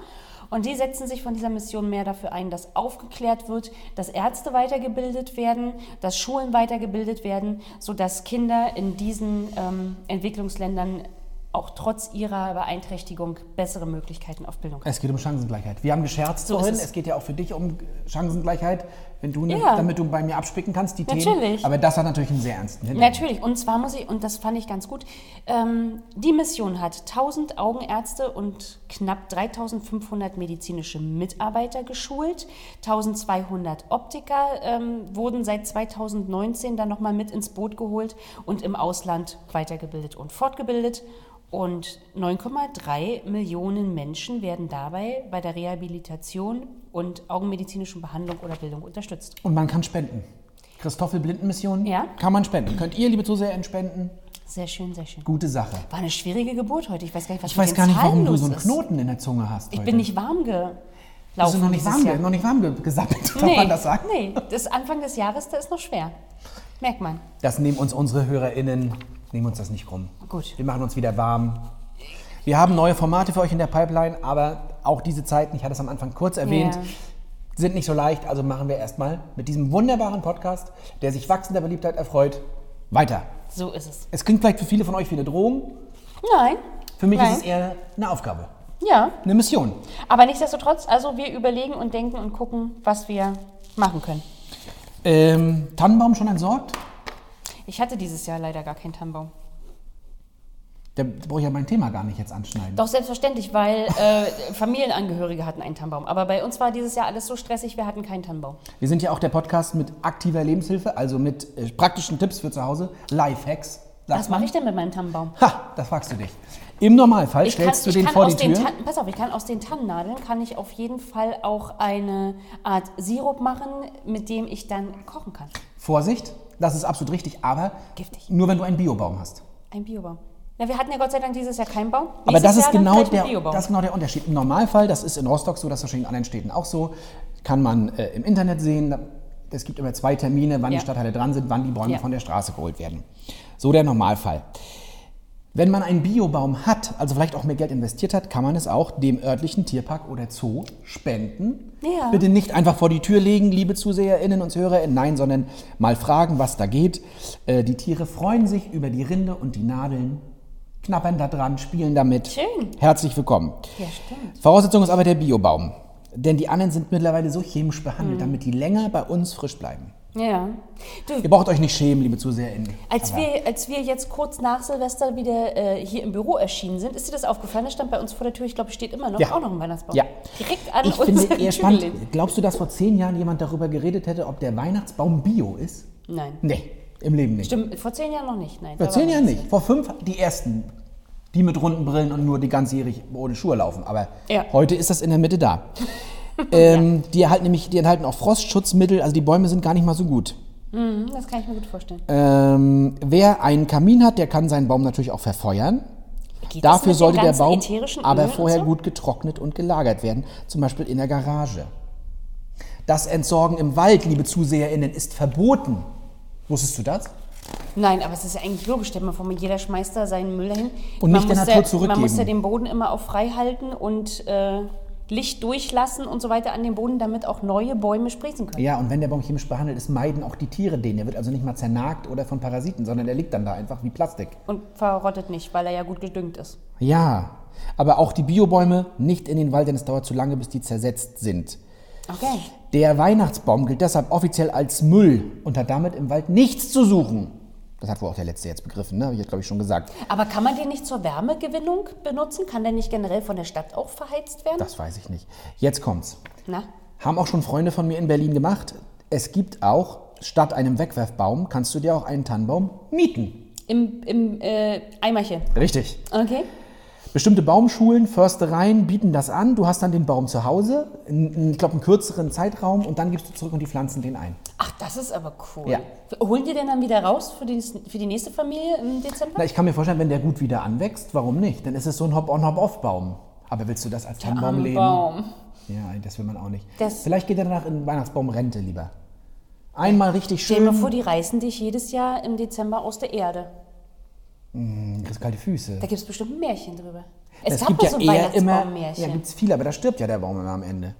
Und die setzen sich von dieser Mission mehr dafür ein, dass aufgeklärt wird, dass Ärzte weitergebildet werden, dass Schulen weitergebildet werden, sodass Kinder in diesen ähm, Entwicklungsländern auch trotz ihrer Beeinträchtigung bessere Möglichkeiten auf Bildung haben. Es geht um Chancengleichheit. Wir haben gescherzt So vorhin, es. es. geht ja auch für dich um Chancengleichheit, wenn du nicht, Ja. damit du bei mir abspicken kannst, die Themen. Natürlich. Aber das hat natürlich einen sehr ernsten Hintergrund. Natürlich, und zwar muss ich, und das fand ich ganz gut, ähm, die Mission hat 1000 Augenärzte und knapp 3500 medizinische Mitarbeiter geschult. 1200 Optiker ähm, wurden seit 2019 dann nochmal mit ins Boot geholt und im Ausland weitergebildet und fortgebildet. Und 9,3 Millionen Menschen werden dabei bei der Rehabilitation und augenmedizinischen Behandlung oder Bildung unterstützt. Und man kann spenden. Christoffel Blindenmission Ja. kann man spenden. Könnt ihr, liebe Zuseher, spenden? Sehr schön, sehr schön. Gute Sache. War eine schwierige Geburt heute. Ich weiß gar nicht, was Ich weiß gar nicht, warum du so einen ist. Knoten in der Zunge hast. Ich heute. bin nicht warm gelaufen. Bist du noch nicht warm, Jahr. noch nicht warm ge- gesappelt, darf Nee, man das sagen? nee, das Anfang des Jahres, da ist noch schwer. Merkt man. Das nehmen uns unsere HörerInnen, nehmen uns das nicht krumm. Gut. Wir machen uns wieder warm. Wir haben neue Formate für euch in der Pipeline, aber auch diese Zeiten, ich hatte es am Anfang kurz erwähnt, Ja. sind nicht so leicht. Also machen wir erstmal mit diesem wunderbaren Podcast, der sich wachsender Beliebtheit erfreut, weiter. So ist es. Es klingt vielleicht für viele von euch wie eine Drohung. Nein. Für mich Nein. ist es eher eine Aufgabe, Ja, eine Mission. aber nichtsdestotrotz, also wir überlegen und denken und gucken, was wir machen können. Ähm, Tannenbaum schon entsorgt? Ich hatte dieses Jahr leider gar keinen Tannenbaum. Da brauche ich ja mein Thema gar nicht jetzt anschneiden. Doch selbstverständlich, weil äh, Familienangehörige hatten einen Tannenbaum. Aber bei uns war dieses Jahr alles so stressig, wir hatten keinen Tannenbaum. Wir sind ja auch der Podcast mit aktiver Lebenshilfe, also mit äh, praktischen Tipps für zu Hause, Lifehacks. Was mache ich denn mit meinem Tannenbaum? Ha, das fragst du dich. Im Normalfall Ich kann, stellst du ich den kann vor die Tür. Tan- pass auf, ich kann aus den Tannennadeln kann ich auf jeden Fall auch eine Art Sirup machen, mit dem ich dann kochen kann. Vorsicht, das ist absolut richtig, aber Giftig. nur wenn du einen Biobaum hast. Ein Biobaum. Na, wir hatten ja Gott sei Dank dieses Jahr keinen Baum. Aber Nächstes das ist, Jahr genau der, das ist genau der Unterschied. Im Normalfall, das ist in Rostock so, das ist wahrscheinlich in anderen Städten auch so, kann man äh, im Internet sehen. Es gibt immer zwei Termine, wann Ja. die Stadtteile dran sind, wann die Bäume Ja. von der Straße geholt werden. So der Normalfall. Wenn man einen Biobaum hat, also vielleicht auch mehr Geld investiert hat, kann man es auch dem örtlichen Tierpark oder Zoo spenden. Ja. Bitte nicht einfach vor die Tür legen, liebe ZuseherInnen und ZuhörerInnen, nein, sondern mal fragen, was da geht. Äh, die Tiere freuen sich über die Rinde und die Nadeln, knappern da dran, spielen damit. Schön. Herzlich willkommen. Ja, stimmt. Voraussetzung ist aber der Biobaum. Denn die anderen sind mittlerweile so chemisch Mhm. behandelt, damit die länger bei uns frisch bleiben. Ja. Du, Ihr braucht euch nicht schämen, liebe ZuseherInnen. als Aber- wir, als wir jetzt kurz nach Silvester wieder äh, hier im Büro erschienen sind, ist dir das aufgefallen? Das stand bei uns vor der Tür, ich glaube, steht immer noch, Ja. auch noch ein Weihnachtsbaum. Ja. Direkt an Ich finde eher spannend. Glaubst du, dass vor zehn Jahren jemand darüber geredet hätte, ob der Weihnachtsbaum Bio ist? Nein. Nee, im Leben nicht. Stimmt, vor zehn Jahren noch nicht. Nein, Vor da zehn Jahren nicht. Vor fünf die ersten, die mit runden Brillen und nur die ganzjährig ohne Schuhe laufen. Aber Ja. heute ist das in der Mitte da. <laughs> ähm, die, erhalten nämlich, die enthalten auch Frostschutzmittel, also die Bäume sind gar nicht mal so gut. Mhm, das kann ich mir gut vorstellen. Ähm, wer einen Kamin hat, der kann seinen Baum natürlich auch verfeuern. Geht Dafür sollte der Baum aber vorher so? gut getrocknet und gelagert werden, zum Beispiel in der Garage. Das Entsorgen im Wald, liebe ZuseherInnen, ist verboten. Wusstest du das? Nein, aber es ist ja eigentlich logisch. Stell mal vor, jeder schmeißt da seinen Müll dahin. Und nicht der Natur ja, Man zurückgeben. muss ja den Boden immer auch frei halten und äh, Licht durchlassen und so weiter an den Boden, damit auch neue Bäume sprießen können. Ja, und wenn der Baum chemisch behandelt ist, meiden auch die Tiere den. Der wird also nicht mal zernagt oder von Parasiten, sondern der liegt dann da einfach wie Plastik. Und verrottet nicht, weil er ja gut gedüngt ist. Ja, aber auch die Biobäume nicht in den Wald, denn es dauert zu lange, bis die zersetzt sind. Okay. Der Weihnachtsbaum gilt deshalb offiziell als Müll und hat damit im Wald nichts zu suchen. Das hat wohl auch der Letzte jetzt begriffen, ne? habe ich jetzt, glaube ich, schon gesagt. Aber kann man den nicht zur Wärmegewinnung benutzen? Kann der nicht generell von der Stadt auch verheizt werden? Das weiß ich nicht. Jetzt kommt's. Na? Haben auch schon Freunde von mir in Berlin gemacht. Es gibt auch, statt einem Wegwerfbaum, kannst du dir auch einen Tannenbaum mieten. Im, im äh, Eimerchen. Richtig. Okay. Bestimmte Baumschulen, Förstereien bieten das an. Du hast dann den Baum zu Hause, in, ich glaube, einen kürzeren Zeitraum und dann gibst du zurück und die pflanzen den ein. Ach, das ist aber cool. Ja. Holen die den dann wieder raus für die, für die nächste Familie im Dezember? Na, ich kann mir vorstellen, wenn der gut wieder anwächst, warum nicht? Dann ist es so ein Hop-on-Hop-off-Baum. Aber willst du das als Tannenbaum leben? Baum. Ja, das will man auch nicht. Das- Vielleicht geht er danach in Weihnachtsbaumrente lieber. Einmal richtig Stell dir schön. vor, die reißen dich jedes Jahr im Dezember aus der Erde. Du kriegst kalte Füße. Da gibt es bestimmt ein Märchen drüber. Es, Es gab gibt ja so ein eher immer. Ja, gibt's viele, aber da stirbt ja der Baum immer am Ende.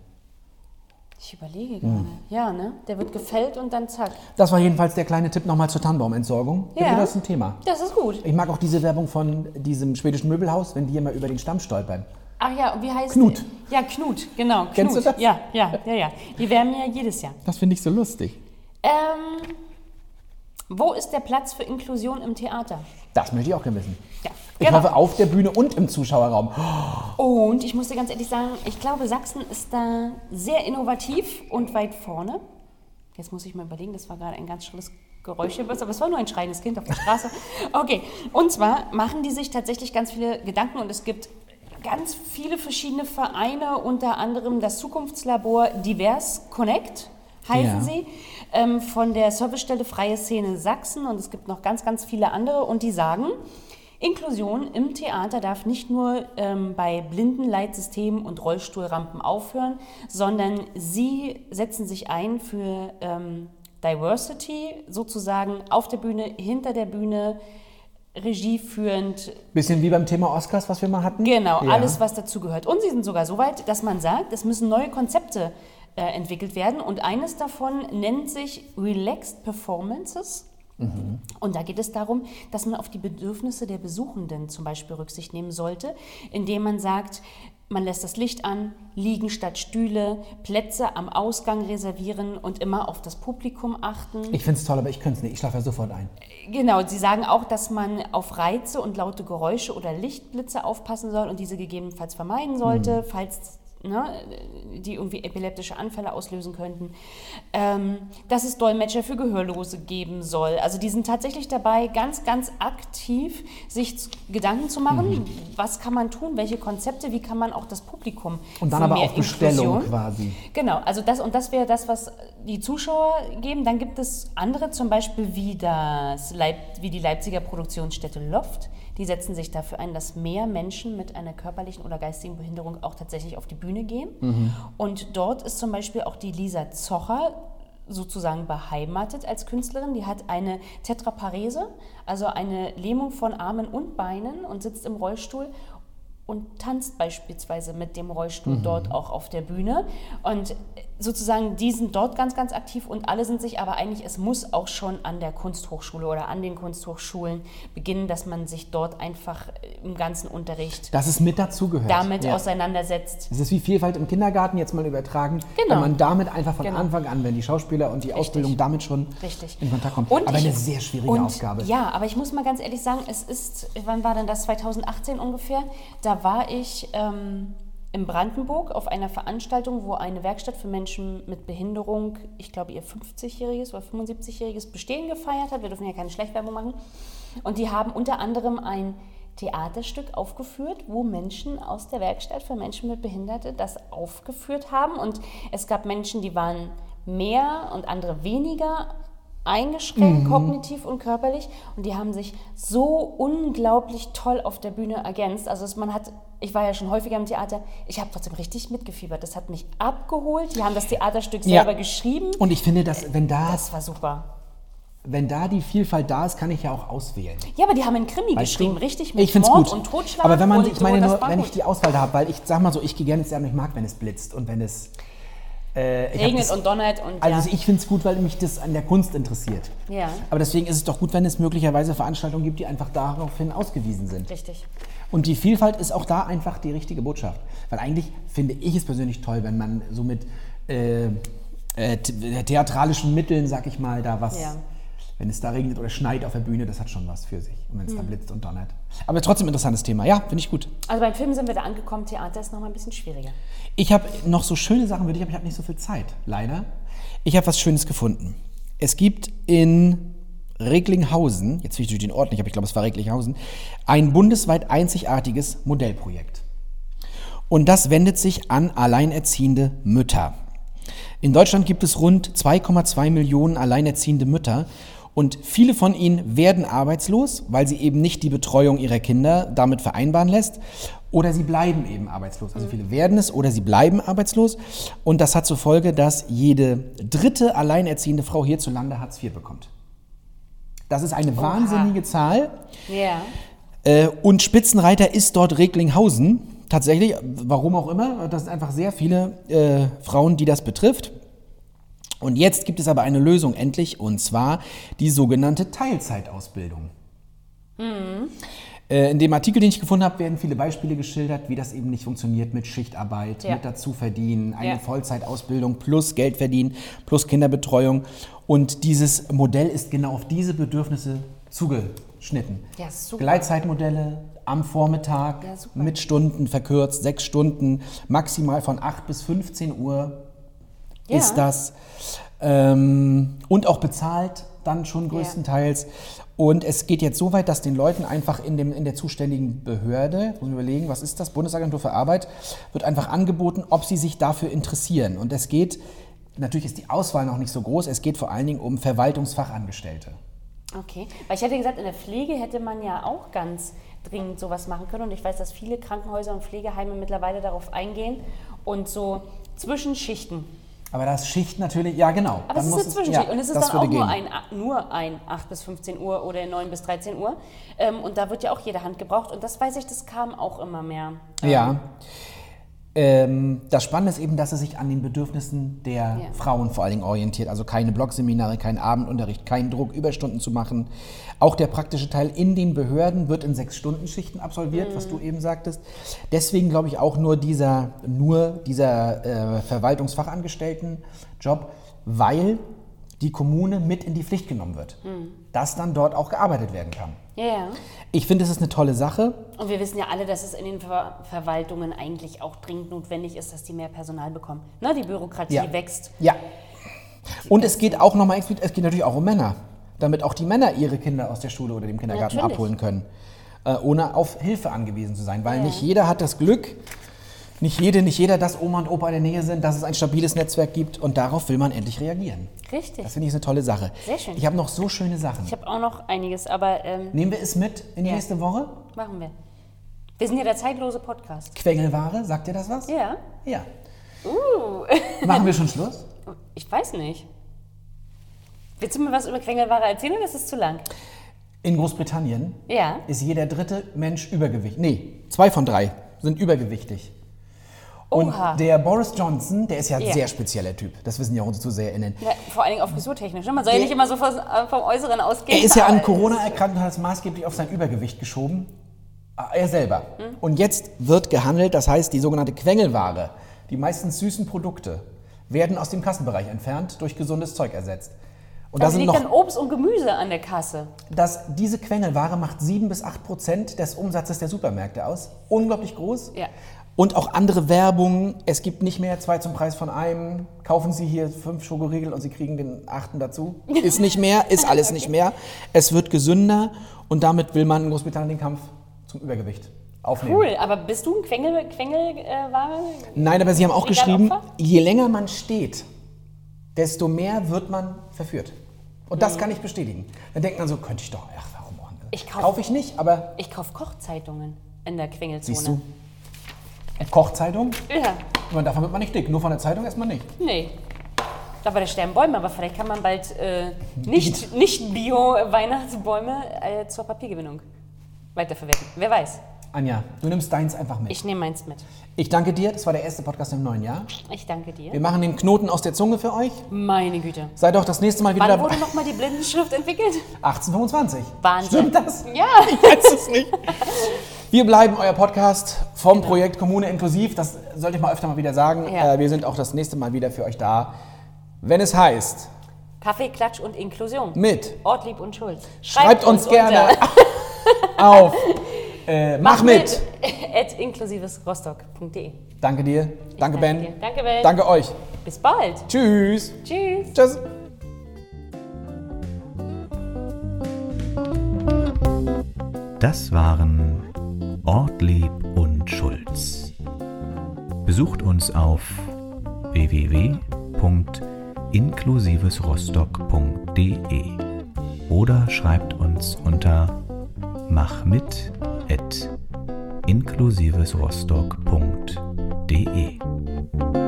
ich überlege gerade. Ja, ne? Der wird gefällt und dann zack. Das war jedenfalls der kleine Tipp nochmal zur Tannenbaumentsorgung. Ja. Das ist ein Thema. Das ist gut. Ich mag auch diese Werbung von diesem schwedischen Möbelhaus, wenn die immer über den Stamm stolpern. Ach ja, und wie heißt Knut. Ja, Knut, genau. Knut. Kennst du das? Ja, ja, ja, ja. Die wärmen ja jedes Jahr. Das finde ich so lustig. Ähm, wo ist der Platz für Inklusion im Theater? Das möchte ich auch gerne wissen. Ja, Ich genau. hoffe auf der Bühne und im Zuschauerraum. Und ich muss dir ganz ehrlich sagen, ich glaube, Sachsen ist da sehr innovativ und weit vorne. Jetzt muss ich mal überlegen, das war gerade ein ganz schrilles Geräusch hier, aber es war nur ein schreiendes Kind auf der Straße. <laughs> Okay, und zwar machen die sich tatsächlich ganz viele Gedanken und es gibt ganz viele verschiedene Vereine, unter anderem das Zukunftslabor Divers Connect heißen Ja. sie, ähm, von der Servicestelle Freie Szene Sachsen und es gibt noch ganz, ganz viele andere und die sagen, Inklusion im Theater darf nicht nur ähm, bei Blindenleitsystemen und Rollstuhlrampen aufhören, sondern sie setzen sich ein für ähm, Diversity, sozusagen auf der Bühne, hinter der Bühne, regieführend, Bisschen wie beim Thema Oscars, was wir mal hatten. Genau, Ja. alles, was dazu gehört. Und sie sind sogar so weit, dass man sagt, es müssen neue Konzepte äh, entwickelt werden. Und eines davon nennt sich Relaxed Performances. Und da geht es darum, dass man auf die Bedürfnisse der Besuchenden zum Beispiel Rücksicht nehmen sollte, indem man sagt, man lässt das Licht an, liegen statt Stühle, Plätze am Ausgang reservieren und immer auf das Publikum achten. Ich finde es toll, aber ich könnte es nicht. Ich schlafe ja sofort ein. Genau, Sie sagen auch, dass man auf Reize und laute Geräusche oder Lichtblitze aufpassen soll und diese gegebenenfalls vermeiden sollte, falls ne, die irgendwie epileptische Anfälle auslösen könnten. Ähm, dass es Dolmetscher für Gehörlose geben soll. Also die sind tatsächlich dabei, ganz, ganz aktiv sich Gedanken zu machen, was kann man tun, welche Konzepte, wie kann man auch das Publikum Und dann aber mehr auf Bestellung quasi. Genau, also das und das wäre das, was die Zuschauer geben. Dann gibt es andere, zum Beispiel wie, das Leip, wie die Leipziger Produktionsstätte Loft. Die setzen sich dafür ein, dass mehr Menschen mit einer körperlichen oder geistigen Behinderung auch tatsächlich auf die Bühne gehen. Und dort ist zum Beispiel auch die Lisa Zocher sozusagen beheimatet als Künstlerin. Die hat eine Tetraparese, also eine Lähmung von Armen und Beinen und sitzt im Rollstuhl und tanzt beispielsweise mit dem Rollstuhl Mhm. dort auch auf der Bühne. Und sozusagen, die sind dort ganz, ganz aktiv und alle sind sich aber eigentlich, es muss auch schon an der Kunsthochschule oder an den Kunsthochschulen beginnen, dass man sich dort einfach im ganzen Unterricht Dass es mit dazugehört. damit ja. auseinandersetzt. Es ist wie Vielfalt im Kindergarten, jetzt mal übertragen. Genau. Wenn man damit einfach von Genau. Anfang an, wenn die Schauspieler und die Ausbildung damit schon Richtig. in Kontakt kommen. Und aber ich- eine sehr schwierige und, Aufgabe. Ja, aber ich muss mal ganz ehrlich sagen, es ist, wann war denn das? 2018 ungefähr. Da war ich ähm, in Brandenburg auf einer Veranstaltung, wo eine Werkstatt für Menschen mit Behinderung, ich glaube ihr 50-jähriges oder 75-jähriges Bestehen gefeiert hat. Wir dürfen ja keine Schleichwerbung machen. Und die haben unter anderem ein Theaterstück aufgeführt, wo Menschen aus der Werkstatt für Menschen mit Behinderte das aufgeführt haben. Und es gab Menschen, die waren mehr und andere weniger eingeschränkt, kognitiv und körperlich. Und die haben sich so unglaublich toll auf der Bühne ergänzt. Also es, man hat, ich war ja schon häufiger im Theater, ich habe trotzdem richtig mitgefiebert. Das hat mich abgeholt. Die haben das Theaterstück Ja. selber geschrieben. Und ich finde, dass wenn da, Das war super. wenn da die Vielfalt da ist, kann ich ja auch auswählen. Ja, aber die haben einen Krimi Weißt geschrieben, du? richtig mit ich find's Mord gut. und Totschlag. Aber wenn man, ich meine nur, wenn ich die Auswahl da habe, weil ich sag mal so, ich gehe gerne ins Theater und ich mag, wenn es blitzt und wenn es äh, regnet das- und donnert und Also ja. ich finde es gut, weil mich das an der Kunst interessiert. Ja. Aber deswegen ist es doch gut, wenn es möglicherweise Veranstaltungen gibt, die einfach daraufhin ausgewiesen sind. Richtig. Und die Vielfalt ist auch da einfach die richtige Botschaft. Weil eigentlich finde ich es persönlich toll, wenn man so mit äh, äh, the- theatralischen Mitteln, sag ich mal, da was, Ja. wenn es da regnet oder schneit auf der Bühne, das hat schon was für sich. Und wenn Hm. es da blitzt und donnert. Aber trotzdem interessantes Thema. Ja, finde ich gut. Also beim Film sind wir da angekommen, Theater ist nochmal ein bisschen schwieriger. Ich habe noch so schöne Sachen für dich, aber ich habe nicht so viel Zeit, leider. Ich habe was Schönes gefunden. Es gibt in Recklinghausen, jetzt will ich den Ort nicht, aber ich glaube, es war Recklinghausen, ein bundesweit einzigartiges Modellprojekt. Und das wendet sich an alleinerziehende Mütter. In Deutschland gibt es rund 2,2 Millionen alleinerziehende Mütter und viele von ihnen werden arbeitslos, weil sie eben nicht die Betreuung ihrer Kinder damit vereinbaren lässt oder sie bleiben eben arbeitslos. Also viele werden es oder sie bleiben arbeitslos und das hat zur Folge, dass jede dritte alleinerziehende Frau hierzulande Hartz IV bekommt. Das ist eine wahnsinnige Zahl. Ja. Äh, und Spitzenreiter ist dort Recklinghausen. Tatsächlich, warum auch immer, das sind einfach sehr viele äh, Frauen, die das betrifft. Und jetzt gibt es aber eine Lösung endlich, und zwar die sogenannte Teilzeitausbildung. Äh, in dem Artikel, den ich gefunden habe, werden viele Beispiele geschildert, wie das eben nicht funktioniert mit Schichtarbeit, Ja. mit dazu verdienen, eine Ja. Vollzeitausbildung plus Geld verdienen, plus Kinderbetreuung. Und dieses Modell ist genau auf diese Bedürfnisse zugeschnitten. Ja. Gleitzeitmodelle am Vormittag mit Stunden verkürzt, sechs Stunden, maximal von 8 bis 15 Uhr Ja. ist das. Ähm, und auch bezahlt dann schon größtenteils. Und es geht jetzt so weit, dass den Leuten einfach in, dem, in der zuständigen Behörde, muss man überlegen, was ist das, Bundesagentur für Arbeit, wird einfach angeboten, ob sie sich dafür interessieren. Und es geht, natürlich ist die Auswahl noch nicht so groß, es geht vor allen Dingen um Verwaltungsfachangestellte. Okay, weil ich hätte gesagt, in der Pflege hätte man ja auch ganz dringend sowas machen können. Und ich weiß, dass viele Krankenhäuser und Pflegeheime mittlerweile darauf eingehen und so Zwischenschichten. Aber das Schicht natürlich, ja genau. Aber es ist eine Zwischenschicht ja, und es ist dann auch nur gehen. ein, nur ein 8 bis 15 Uhr oder 9 bis 13 Uhr. Ähm, und da wird ja auch jede Hand gebraucht. Und das weiß ich, das kam auch immer mehr. Ja. Ähm, das Spannende ist eben, dass es sich an den Bedürfnissen der Ja. Frauen vor allen Dingen orientiert. Also keine Blogseminare, kein Abendunterricht, kein Druck, Überstunden zu machen. Auch der praktische Teil in den Behörden wird in Sechs-Stunden-Schichten absolviert, was du eben sagtest. Deswegen glaube ich auch nur dieser, nur dieser äh, Verwaltungsfachangestellten-Job, weil die Kommune mit in die Pflicht genommen wird. Dass dann dort auch gearbeitet werden kann. Ja, ja. Ich finde, es ist eine tolle Sache. Und wir wissen ja alle, dass es in den Ver Verwaltungen eigentlich auch dringend notwendig ist, dass die mehr Personal bekommen. Ne, die Bürokratie Ja. wächst. Ja. Und es geht auch nochmal explizit, es geht natürlich auch um Männer, damit auch die Männer ihre Kinder aus der Schule oder dem Kindergarten Natürlich. abholen können, äh, ohne auf Hilfe angewiesen zu sein. Weil Ja. nicht jeder hat das Glück, nicht jede, nicht jeder, dass Oma und Opa in der Nähe sind, dass es ein stabiles Netzwerk gibt und darauf will man endlich reagieren. Richtig. Das finde ich eine tolle Sache. Sehr schön. Ich habe noch so schöne Sachen. Ich habe auch noch einiges, aber ähm, Nehmen wir es mit in die Ja. nächste Woche? machen wir. Wir sind ja der zeitlose Podcast. Quengelware, sagt dir das was? Ja. Ja. Uh. Machen wir schon Schluss? Ich weiß nicht. Willst du mir was über Quengelware erzählen oder ist es zu lang? In Großbritannien Ja. ist jeder dritte Mensch übergewichtig. Nee, zwei von drei sind übergewichtig. Und Oha. der Boris Johnson, der ist ja ein Ja. sehr spezieller Typ. Das wissen ja unsere ZuseherInnen. Ja, vor allen Dingen auf frisurtechnisch. ne? Man soll ja Der- nicht immer so vom, äh, vom Äußeren ausgehen. Er ist ja an Corona erkrankt und hat es maßgeblich auf sein Übergewicht geschoben. Ah, Er selber. Hm? Und jetzt wird gehandelt, das heißt, die sogenannte Quengelware, die meistens süßen Produkte, werden aus dem Kassenbereich entfernt, durch gesundes Zeug ersetzt. Und Da da sind liegt noch dann Obst und Gemüse an der Kasse. dass diese Quengelware macht 7 bis 8 Prozent des Umsatzes der Supermärkte aus. Unglaublich groß. Ja. Und auch andere Werbung. Es gibt nicht mehr zwei zum Preis von einem. Kaufen Sie hier fünf Schokoriegel und Sie kriegen den achten dazu. <laughs> Ist nicht mehr, ist alles nicht mehr. Es wird gesünder und damit will man in Großbritannien den Kampf zum Übergewicht aufnehmen. Cool, aber bist du ein Quengel, Quengelware? Nein, aber Sie haben auch geschrieben, Opfer? je länger man steht, desto mehr wird man verführt. Und das kann ich bestätigen. Dann denkt man so, könnte ich doch, ach, warum auch nicht? Ich kauf- Kaufe ich nicht, aber Ich kaufe Kochzeitungen in der Quengelzone. Siehst du? Kochzeitung? Ja, Man, davon wird man nicht dick. Nur von der Zeitung erstmal nicht. nee. Da war der sterben Bäume, aber vielleicht kann man bald äh, nicht, nicht Bio-Weihnachtsbäume äh, zur Papiergewinnung weiterverwenden. Wer weiß. Anja, du nimmst deins einfach mit. Ich nehme meins mit. Ich danke dir. Das war der erste Podcast im neuen Jahr. Ich danke dir. Wir machen den Knoten aus der Zunge für euch. Meine Güte. Seid auch das nächste Mal wieder Wann dabei. wurde nochmal die Blindenschrift entwickelt? 1825. Wahnsinn. Stimmt das? Ja. <laughs> Ich weiß es nicht. Wir bleiben euer Podcast vom Projekt Kommune inklusiv. Das sollte ich mal öfter mal wieder sagen. Ja. Äh, wir sind auch das nächste Mal wieder für euch da. Wenn es heißt, Kaffee, Klatsch und Inklusion. mit, Ortlieb und Schulz. schreibt, uns, gerne <laughs> auf äh, Mach mit. <laughs> at inklusivesrostock.de. Danke dir. Danke, Ben. dir. Danke, Ben. Danke euch. Bis bald. Tschüss. Tschüss. Tschüss. Das waren Ortlieb und Schulz. Besucht uns auf www.inklusivesrostock.de oder schreibt uns unter at inklusivesrostock.de.